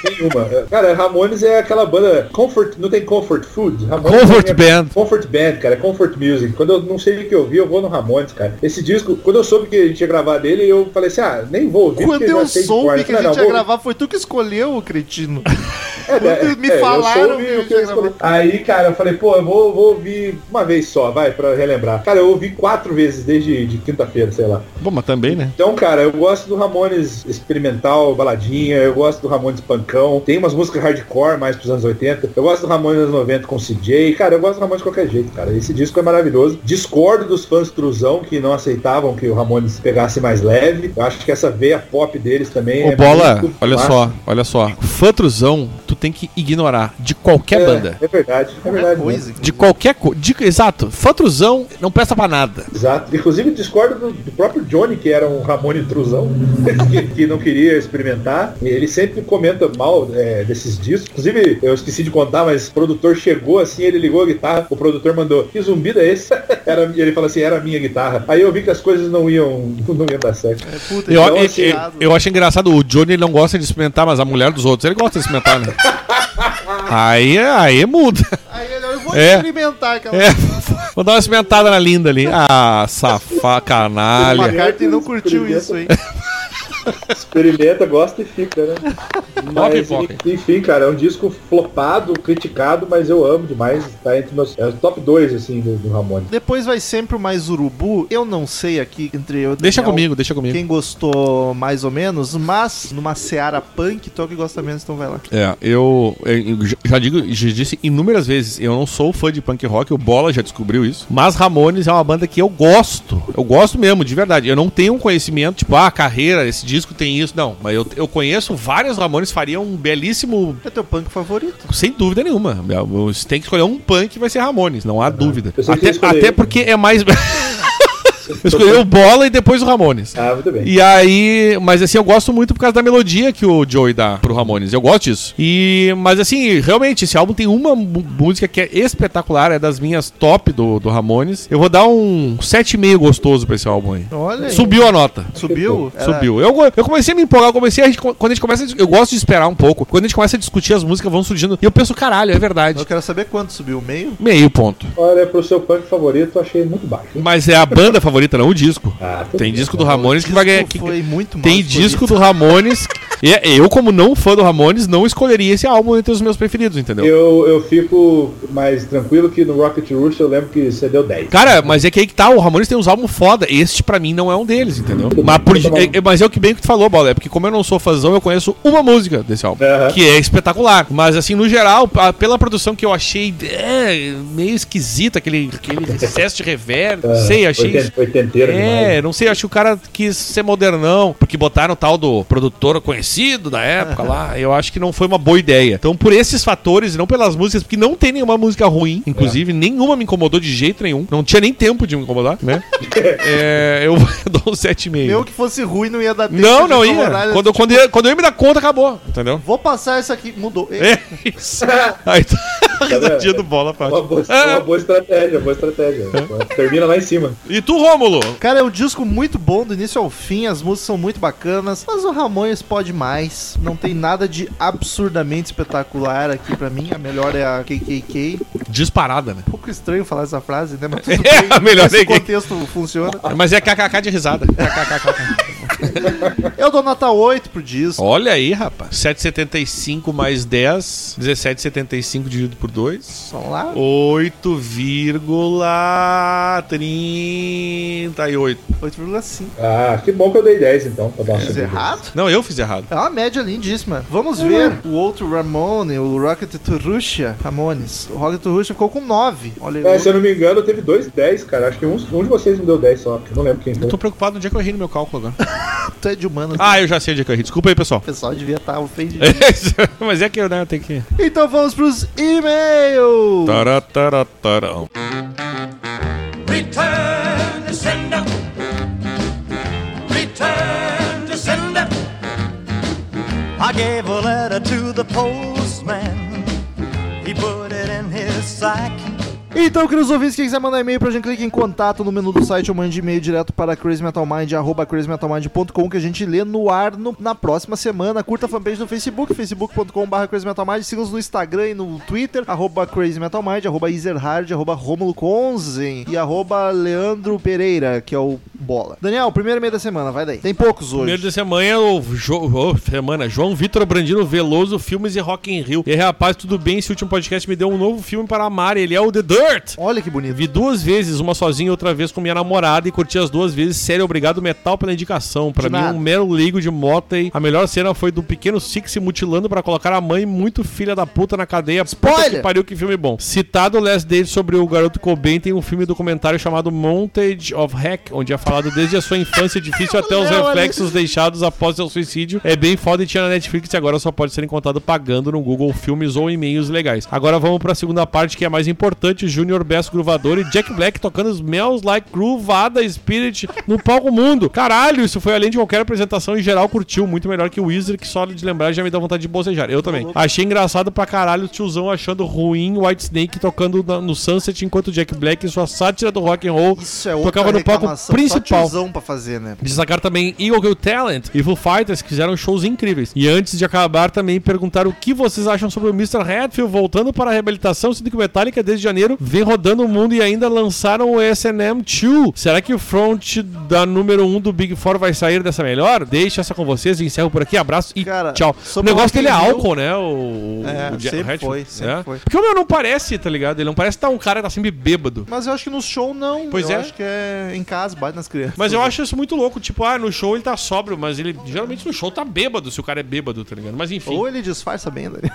Nenhuma. Cara, Ramones é aquela banda Comfort, não tem Comfort Food? Ramones Comfort é- Band. Comfort Band, cara, é Comfort Music. Quando eu não sei o que eu ouvi, eu vou no Ramones, cara. Esse disco, quando eu soube que a gente ia gravar dele, eu falei assim, ah, nem vou ouvir. Quando eu soube que a gente não, ia gravar, foi tu que escolheu, o cretino. É, Quando me eu falaram eu que eu ia escolhi. Aí, cara, eu falei, pô, eu vou, vou ouvir uma vez só, vai, pra relembrar. Cara, eu ouvi quatro vezes desde de quinta-feira, sei lá. Bom, mas também, né? Então, cara, eu gosto do Ramones experimental, baladinha, eu gosto do Ramones pancão. Tem umas músicas hardcore mais pros anos 80. Eu gosto do Ramones anos 90 com CJ. Cara, eu gosto do Ramones de qualquer jeito, cara. Esse disco é maravilhoso. Discordo dos fãs truzão que não aceitavam que o Ramones pegasse mais leve. Eu acho que essa veia pop deles também Ô, é Bola, olha só, olha só. Fãtruzão, tu tem que ignorar de qualquer É, banda. É verdade, é verdade. coisa. mesmo. De qualquer coisa. Exato. Fãtruzão não presta pra nada. Exato. Inclusive discordo do, do próprio Johnny, que era um Ramone Truzão, que, que não queria experimentar. E Ele sempre comenta mal é, desses discos. Inclusive, eu esqueci de contar, mas o produtor chegou assim, ele ligou a guitarra, o produtor mandou, que zumbido é esse? Era, e ele falou assim, era a minha guitarra. Aí eu vi que as coisas não iam, não iam dar certo. É, puta, Eu, então, eu, assim, eu, eu acho engraçado, o Johnny ele não gosta de experimentar, mas a mulher dos outros, ele gosta de experimentar, né? Aí, aí muda. Aí eu vou É. experimentar aquela. É. Vou dar uma experimentada na linda ali. Ah, safá, O canalha. McCartney não curtiu isso, hein? Experimenta, gosta e fica, né? Mas, pipoca. enfim, cara, é um disco flopado, criticado, mas eu amo demais. Tá entre meus. É o top 2, assim, do, do Ramones. Depois vai sempre o mais urubu. Eu não sei aqui entre eu o Deixa Daniel comigo, deixa comigo. Quem gostou mais ou menos, mas numa seara punk, tu é o que gosta menos, então vai lá. É, eu, eu já- já digo, já disse inúmeras vezes, eu não sou fã de punk rock, o Bola já descobriu isso. Mas Ramones é uma banda que eu gosto. Eu gosto mesmo, de verdade. Eu não tenho um conhecimento, tipo, ah, carreira, esse disco tem isso. Não, mas eu, eu conheço vários Ramones, faria um belíssimo. É teu punk favorito? Sem dúvida nenhuma. Você tem que escolher um punk vai ser Ramones, não há dúvida. Sei que Até, até porque é mais. eu escolhi o Bola e depois o Ramones. Ah, muito bem. E aí, mas assim, eu gosto muito por causa da melodia que o Joey dá pro Ramones. Eu gosto disso. E, mas assim, realmente, esse álbum tem uma música que é espetacular, é das minhas top do, do Ramones. Eu vou dar um 7,5 gostoso pra esse álbum aí. Olha aí. Subiu a nota. Subiu? Era- Subiu. Eu, eu comecei a me empolgar, eu comecei a, gente- quando a gente começa, eu gosto de esperar um pouco. Quando a gente começa a discutir as músicas vão surgindo, e eu penso, caralho, é verdade. Eu quero saber quanto subiu, meio? Meio ponto. Olha, pro seu punk favorito, eu achei muito baixo. Mas é a banda favorita, não o disco. Ah, Tem disco do Ramones que vai ganhar. Que- foi muito mal Tem disco do Ramones. E é, eu, como não fã do Ramones, não escolheria esse álbum entre os meus preferidos, entendeu? Eu, eu fico mais tranquilo que no Rocket Rush eu lembro que você deu 10. Cara, mas é que aí que tá, o Ramones tem uns álbuns foda. Este, pra mim, não é um deles, entendeu? Mas, por- é, é- mas é o que bem que tu falou, Bola. É porque como eu não sou fãzão, eu conheço uma música desse álbum. Aham. Que é espetacular. Mas, assim, no geral, pela produção que eu achei é, meio esquisita, aquele, aquele excesso de reverb. Não sei, achei... Oiten- Oitenteiro demais. É, não sei, acho que o cara quis ser modernão, porque botaram o tal do produtor conhecido da época lá. Eu acho que não foi uma boa ideia. Então, por esses fatores, e não pelas músicas, porque não tem nenhuma música ruim, inclusive, nenhuma me incomodou de jeito nenhum. Não tinha nem tempo de me incomodar, né? é, eu dou um 7,5. Meu que fosse ruim, não ia dar tempo Não, não ia. né? Quando, quando, ia. quando eu ia me dar conta, acabou. Entendeu? Vou passar essa aqui. Mudou. É isso. Aí tá risadinha do bola, Uma Paty. boa, uma boa estratégia, boa estratégia. Termina lá em cima. E tu, Rômulo? Cara, é um disco muito bom do início ao fim, as músicas são muito bacanas, mas o Ramones pode mais. Não tem nada de absurdamente espetacular aqui pra mim. A melhor é a KKK. Disparada, né? Um pouco estranho falar essa frase, né? Mas tudo É, a melhor Nesse é que- contexto funciona. Mas é kkk de risada. Eu dou nota 8 pro disco. Olha aí, rapaz. 7,75 mais 10. 17,75 dividido por 2. Vamos lá. 8,38. 8,5. Ah, que bom que eu dei 10 então. Pra dar uma Fiz errado? Não, eu fiz errado. É uma média lindíssima. Vamos ver o outro Ramone, o Rocket to Russia, Ramones. O Rocket to Russia ficou com 9. Olha É, se eu não me engano, teve dois 10, cara. Acho que um, um de vocês me deu 10 só. Eu não lembro quem foi. Eu tô preocupado no dia que eu errei no meu cálculo agora. Tu é de humano. Ah, eu já sei o dia que eu errei. Desculpa aí, pessoal. O pessoal devia estar ofendido. Mas é que eu, né, eu tenho que... Então vamos pros e-mails. Tarataratarão. Return to sender. Return to sender. I gave a letter to the postman. He put it in his sack. Então, queridos ouvintes, quem quiser mandar e-mail pra gente, clique em contato no menu do site ou mande e-mail direto para crazymetalmind, arroba crazymetalmind.com, que a gente lê no ar no- na próxima semana. Curta a fanpage no Facebook, facebook.com.br crazymetalmind, siga-nos no Instagram e no Twitter, arroba crazymetalmind, arroba Ezerhard, arroba Romulo Konzen e arroba Leandro Pereira, que é o Bola. Daniel, primeiro e-mail da semana, vai daí. Tem poucos hoje. Primeiro de semana, o jo, ô, semana, João Vitor Brandino Veloso, filmes e Rock in Rio. E aí, rapaz, tudo bem? Esse último podcast me deu um novo filme para amar. Ele é o The Dirt. Olha que bonito. Vi duas vezes, uma sozinha e outra vez com minha namorada e curti as duas vezes. Sério, obrigado Metal pela indicação. Pra De mim, nada. um mero leigo de Motley. A melhor cena foi do pequeno Six se mutilando pra colocar a mãe muito filha da puta na cadeia. Puta Spoiler! que pariu, que filme bom. Citado Last Days sobre o garoto Cobain, tem um filme documentário chamado Montage of Heck, onde é falado desde a sua infância difícil até os reflexos deixados após seu suicídio. É bem foda e tinha na Netflix e agora só pode ser encontrado pagando no Google Filmes ou e-mails legais. Agora vamos pra segunda parte que é mais importante: Junior Best Gruvador e Jack Black tocando Smells Like Groovada Spirit no palco mundo. Caralho, isso foi além de qualquer apresentação em geral, curtiu muito melhor que o Wizard, que só de lembrar já me dá vontade de bocejar. Eu também. Achei engraçado pra caralho o tiozão achando ruim White Snake tocando na- no Sunset enquanto Jack Black e sua sátira do rock and roll Isso é tocava no palco principal. Só pra fazer, né? Destacar também Eagle Kill Talent e Foo Fighters, que fizeram shows incríveis. E antes de acabar, também perguntar o que vocês acham sobre o Mr. Hatfield voltando para a reabilitação, sendo que o Metallica desde janeiro vem rodando o mundo e ainda lançaram o S&M 2. Será que o front da número 1 um do Big Four vai sair dessa melhor? Deixa essa com vocês encerro por aqui. Abraço e Cara, tchau. O negócio dele é álcool, né? O, É, o sempre foi, sempre né? foi. Porque o meu não parece, tá ligado? Ele não parece estar um cara que tá sempre bêbado. Mas eu acho que no show não. Pois eu é. acho que é em casa, bate nas crianças. Mas eu acho isso muito louco. Tipo, ah, no show ele tá sóbrio, mas ele geralmente no show tá bêbado se o cara é bêbado, tá ligado? Mas enfim. Ou ele disfarça bem, Dani.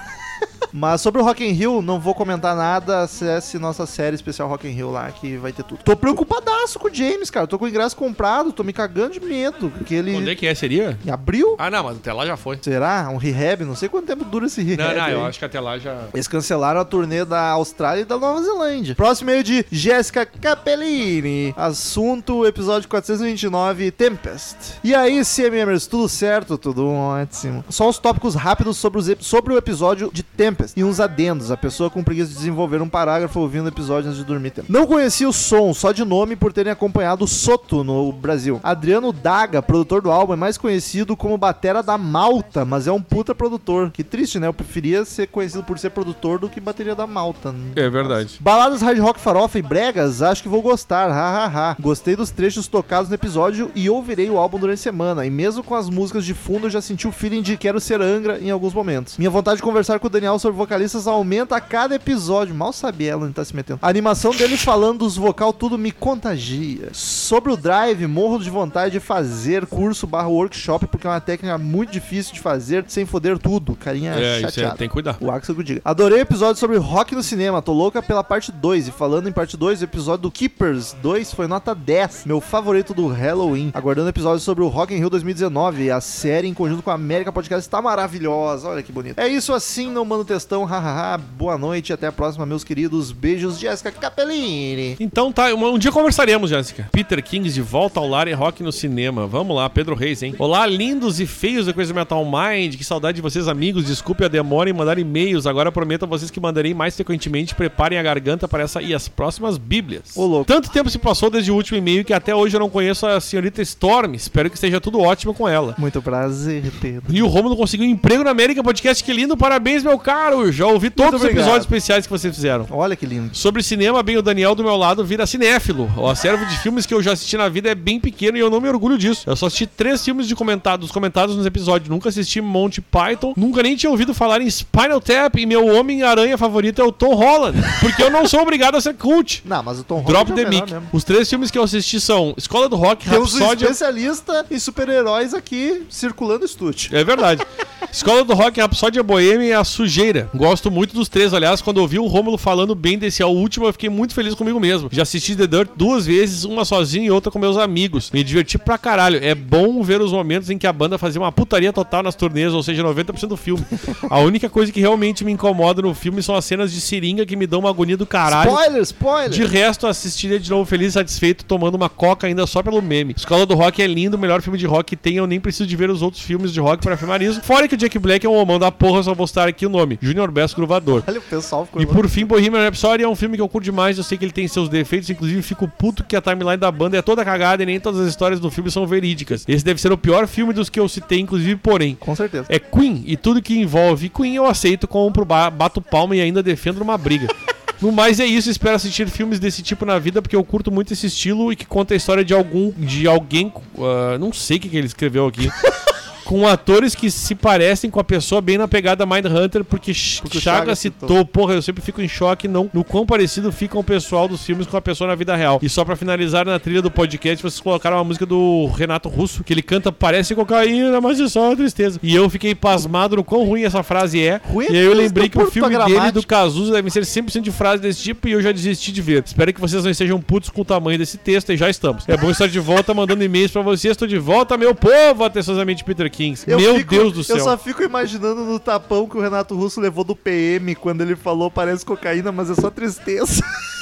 Mas sobre o Rock in Rio, não vou comentar nada. Acesse nossa série especial Rock in Rio lá, que vai ter tudo. Tô preocupadaço com o James, cara. Tô com o ingresso comprado, tô me cagando de medo. Porque ele... Onde é que é? Seria? Em abril? Ah, não, mas até lá já foi. Será? Um rehab? Não sei quanto tempo dura esse rehab. Não, não, eu aí. acho que até lá já. Eles cancelaram a turnê da Austrália e da Nova Zelândia. Próximo meio de Jéssica Capellini. Assunto, episódio 429, Tempest. E aí, CMMers, tudo certo? Tudo ótimo. Só uns tópicos rápidos sobre, os sobre o episódio de Tempest. E uns adendos. A pessoa com preguiça de desenvolver um parágrafo ouvindo o episódio antes de dormir. Não conhecia o som, só de nome, por terem acompanhado o Soto no Brasil. Adriano Daga, produtor do álbum, é mais conhecido como Batera da Malta, mas é um puta produtor. Que triste, né? Eu preferia ser conhecido por ser produtor do que bateria da Malta. É verdade. Baladas hard rock farofa e bregas, acho que vou gostar, hahaha. Gostei dos trechos tocados no episódio e ouvirei o álbum durante a semana. E mesmo com as músicas de fundo, eu já senti o feeling de quero ser Angra em alguns momentos. Minha vontade de conversar com o Daniel sobre vocalistas aumenta a cada episódio. Mal sabia ela onde tá se metendo. A animação dele falando dos vocal tudo me contagia. Sobre o drive, morro de vontade de fazer curso barra workshop, porque é uma técnica muito difícil de fazer sem foder tudo. Carinha É, isso chateada. é, tem que cuidar. O Axel que eu diga. Adorei o episódio sobre rock no cinema. Tô louca pela parte 2. E falando em parte 2, o episódio do Keepers 2 foi nota 10. Meu favorito do Halloween. Aguardando o episódio sobre o Rock in Rio 2019. A série em conjunto com a América Podcast está maravilhosa. Olha que bonito. É isso assim, não mando textão. Hahaha. Boa noite até a próxima, meus queridos. Beijos, Jéssica Capellini. Então tá, um, um dia conversaremos, Jéssica. Peter Kings de volta ao lar e rock no cinema. Vamos lá, Pedro Reis, hein? Olá, lindos e feios da Coisa Metal Mind. Que saudade de vocês, amigos. Desculpe a demora em mandar e-mails. Agora prometo a vocês que mandarei mais frequentemente. Preparem a garganta para essa e as próximas bíblias. Ô, louco. Tanto tempo se passou desde o último e-mail que até hoje eu não conheço a senhorita Storm. Espero que esteja tudo ótimo com ela. Muito prazer, Pedro. E o Romulo conseguiu um emprego na América Podcast. Que lindo, parabéns, meu caro. Já ouvi todos os obrigado. episódios especiais que vocês fizeram. Olha que lindo. Sobre cinema, bem, o Daniel do meu lado vira cinéfilo. O acervo de filmes que eu já assisti na vida é bem pequeno e eu não me orgulho disso. Eu só assisti três filmes de comentados, comentados nos episódios. Nunca assisti Monty Python, nunca nem tinha ouvido falar em Spinal Tap e meu Homem-Aranha favorito é o Tom Holland. Porque eu não sou obrigado a ser cult. Não, mas o Tom Drop Holland é the Mic. mesmo. Os três filmes que eu assisti são Escola do Rock, Temos um Rhapsody... especialista em super-heróis aqui circulando o estúdio. É verdade. Escola do Rock, Rhapsody, Boêmia e a Sujeira. Gosto muito dos três, aliás, quando eu vi o Rômulo falando bem desse ao último, eu fiquei muito feliz comigo mesmo. Já assisti The Dirt duas vezes, uma sozinho e outra com meus amigos. Me diverti pra caralho. É bom ver os momentos em que a banda fazia uma putaria total nas turnês, ou seja, 90% do filme. A única coisa que realmente me incomoda no filme são as cenas de seringa que me dão uma agonia do caralho. Spoiler, spoiler! De resto, assistiria de novo feliz e satisfeito, tomando uma coca ainda só pelo meme. Escola do Rock é lindo, o melhor filme de rock que tem, eu nem preciso de ver os outros filmes de rock para afirmar isso. Fora que o Jack Black é um homão da porra, só vou estar aqui o nome. Junior Best Gruvador. Olha, o pessoal ficou E por fim, Bohemian Rhapsody é um filme que eu curto demais, eu sei que ele tem seus defeitos, inclusive fico puto que a timeline da banda é toda cagada e nem todas as histórias do filme são verídicas. Esse deve ser o pior filme dos que eu citei, inclusive, porém. Com certeza. É Queen, e tudo que envolve Queen eu aceito, compro, ba- bato palma e ainda defendo numa briga. No mais é isso, espero assistir filmes desse tipo na vida, porque eu curto muito esse estilo e que conta a história de algum. de alguém. ah, não sei o que, que ele escreveu aqui. Com atores que se parecem com a pessoa bem na pegada Mindhunter, porque, Porque o Chaga Chaga citou. citou. Porra, eu sempre fico em choque não, no quão parecido fica o pessoal dos filmes com a pessoa na vida real. E só pra finalizar na trilha do podcast, vocês colocaram uma música do Renato Russo, que ele canta Parece cocaína, mas é só uma tristeza. E eu fiquei pasmado no quão ruim essa frase é. Ruim e aí eu é lembrei que o filme dele do Cazuza deve ser 100% de frase desse tipo e eu já desisti de ver. Espero que vocês não estejam putos com o tamanho desse texto e já estamos. É bom estar de volta mandando e-mails pra vocês. Estou de volta, meu povo, atenciosamente Peter Kings. Eu meu fico- Deus do céu. Eu só fico imaginando no tapão que o Renato Russo levou do PM quando ele falou parece cocaína, mas é só tristeza.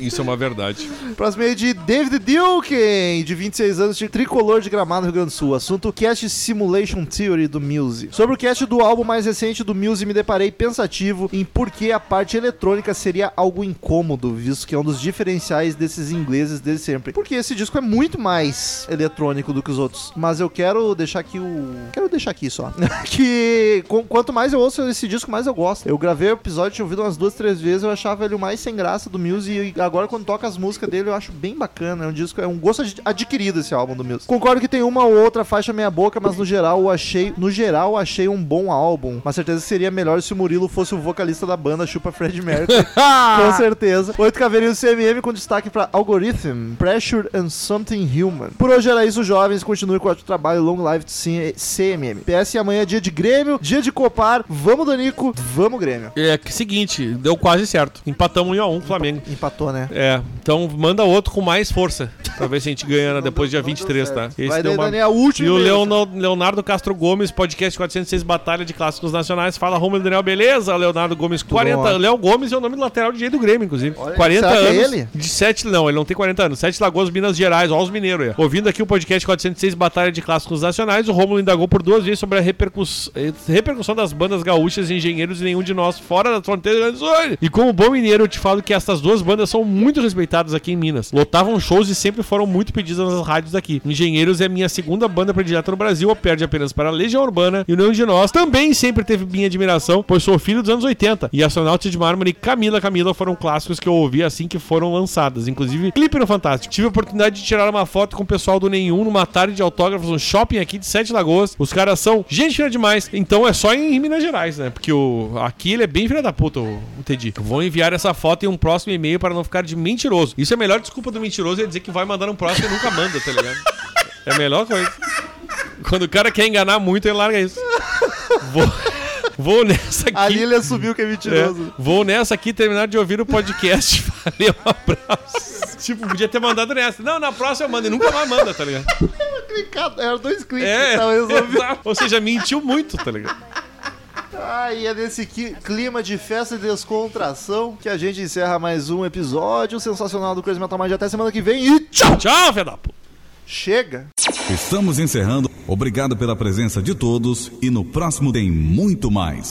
Isso é uma verdade. Próximo aí de David Dilken, de 26 anos, de tricolor de Gramado, Rio Grande do Sul. Assunto Cast Simulation Theory do Muse. Sobre o cast do álbum mais recente do Muse, me deparei pensativo em por que a parte eletrônica seria algo incômodo, visto que é um dos diferenciais desses ingleses desde sempre. Porque esse disco é muito mais eletrônico do que os outros. Mas eu quero deixar aqui o. Quero deixar aqui só. que com- quanto mais eu ouço esse disco, mais eu gosto. Eu gravei o episódio, tinha ouvido umas duas, três vezes, eu achava ele o mais sem graça do Muse e agora quando toca as músicas dele eu acho bem bacana. É um disco, é um gosto ad- adquirido esse álbum do Muse. Concordo que tem uma ou outra faixa meia boca, mas no geral eu achei, no geral achei um bom álbum. Mas certeza seria melhor se o Murilo fosse o vocalista da banda Chupa Fred Mercury. com certeza. Oito caveirinhos CMM com destaque pra Algorithm, Pressure and Something Human. Por hoje era isso, jovens. Continue com o trabalho. Long live CMM. PS e amanhã é dia de Grêmio, dia de Copar. Vamos, Danico. Vamos, Grêmio. É que seguinte, deu quase certo. Empatamos um a um, Flamengo. Empatou, né? É, então manda outro com mais força. Pra ver se a gente ganha né, depois dia deu- não 23, deu tá? Esse Vai deu uma- Dani, é a última E o Leono- Leonardo Castro Gomes, podcast 406 Batalha de Clássicos Nacionais. Fala, Romulo Daniel, beleza? Leonardo Gomes, 40 bom. Léo Gomes é o nome do lateral DJ do Grêmio, inclusive. Olha aí, 40 será que é anos. ele? De 7, não, ele não tem 40 anos. 7 Lagoas, Minas Gerais, ó os mineiros aí. Ouvindo aqui o podcast 406 Batalha de Clássicos Nacionais, o Romulo indagou por duas vezes sobre a repercuss- eh, repercussão das bandas gaúchas e engenheiros e nenhum de nós fora da fronteira do Rio Grande do Sul. E como bom mineiro, eu te falo que essas duas bandas são muito respeitadas aqui em Minas. Lotavam shows e sempre foram muito pedidas nas rádios daqui. Engenheiros é minha segunda banda predileta no Brasil, perde apenas para Legião Urbana e o nenhum de nós também sempre teve minha admiração, pois sou filho dos anos 80. E Astronauta de Mármore e Camila Camila foram clássicos que eu ouvi assim que foram lançadas. Inclusive, clipe no Fantástico. Tive a oportunidade de tirar uma foto com o pessoal do Nenhum numa tarde de autógrafos no shopping aqui de Sete Lagoas. Os caras são gente fina demais. Então é só em Minas Gerais, né? Porque o, aqui ele é bem filho da puta, o, o Teddy. Vou enviar essa foto em um próximo e-mail para não ficar de mentiroso. Isso é a melhor desculpa do mentiroso é dizer que vai mandar um próximo e nunca manda, tá ligado? É a melhor coisa. Quando o cara quer enganar muito, ele larga isso. Vou, vou nessa aqui. Ali ele assumiu que é É, mentiroso. vou nessa aqui terminar de ouvir o podcast. Valeu, um abraço. Tipo, podia ter mandado nessa. Não, na próxima manda e nunca mais manda, tá ligado? Clicado, Eram dois cliques É, que tava resolvido. Ou seja, mentiu muito, tá ligado? Ah, e é nesse clima de festa e descontração que a gente encerra mais um episódio sensacional do Crazy Metal Mind. Até semana que vem e tchau! Tchau, puta. Chega! Estamos encerrando. Obrigado pela presença de todos e no próximo tem muito mais.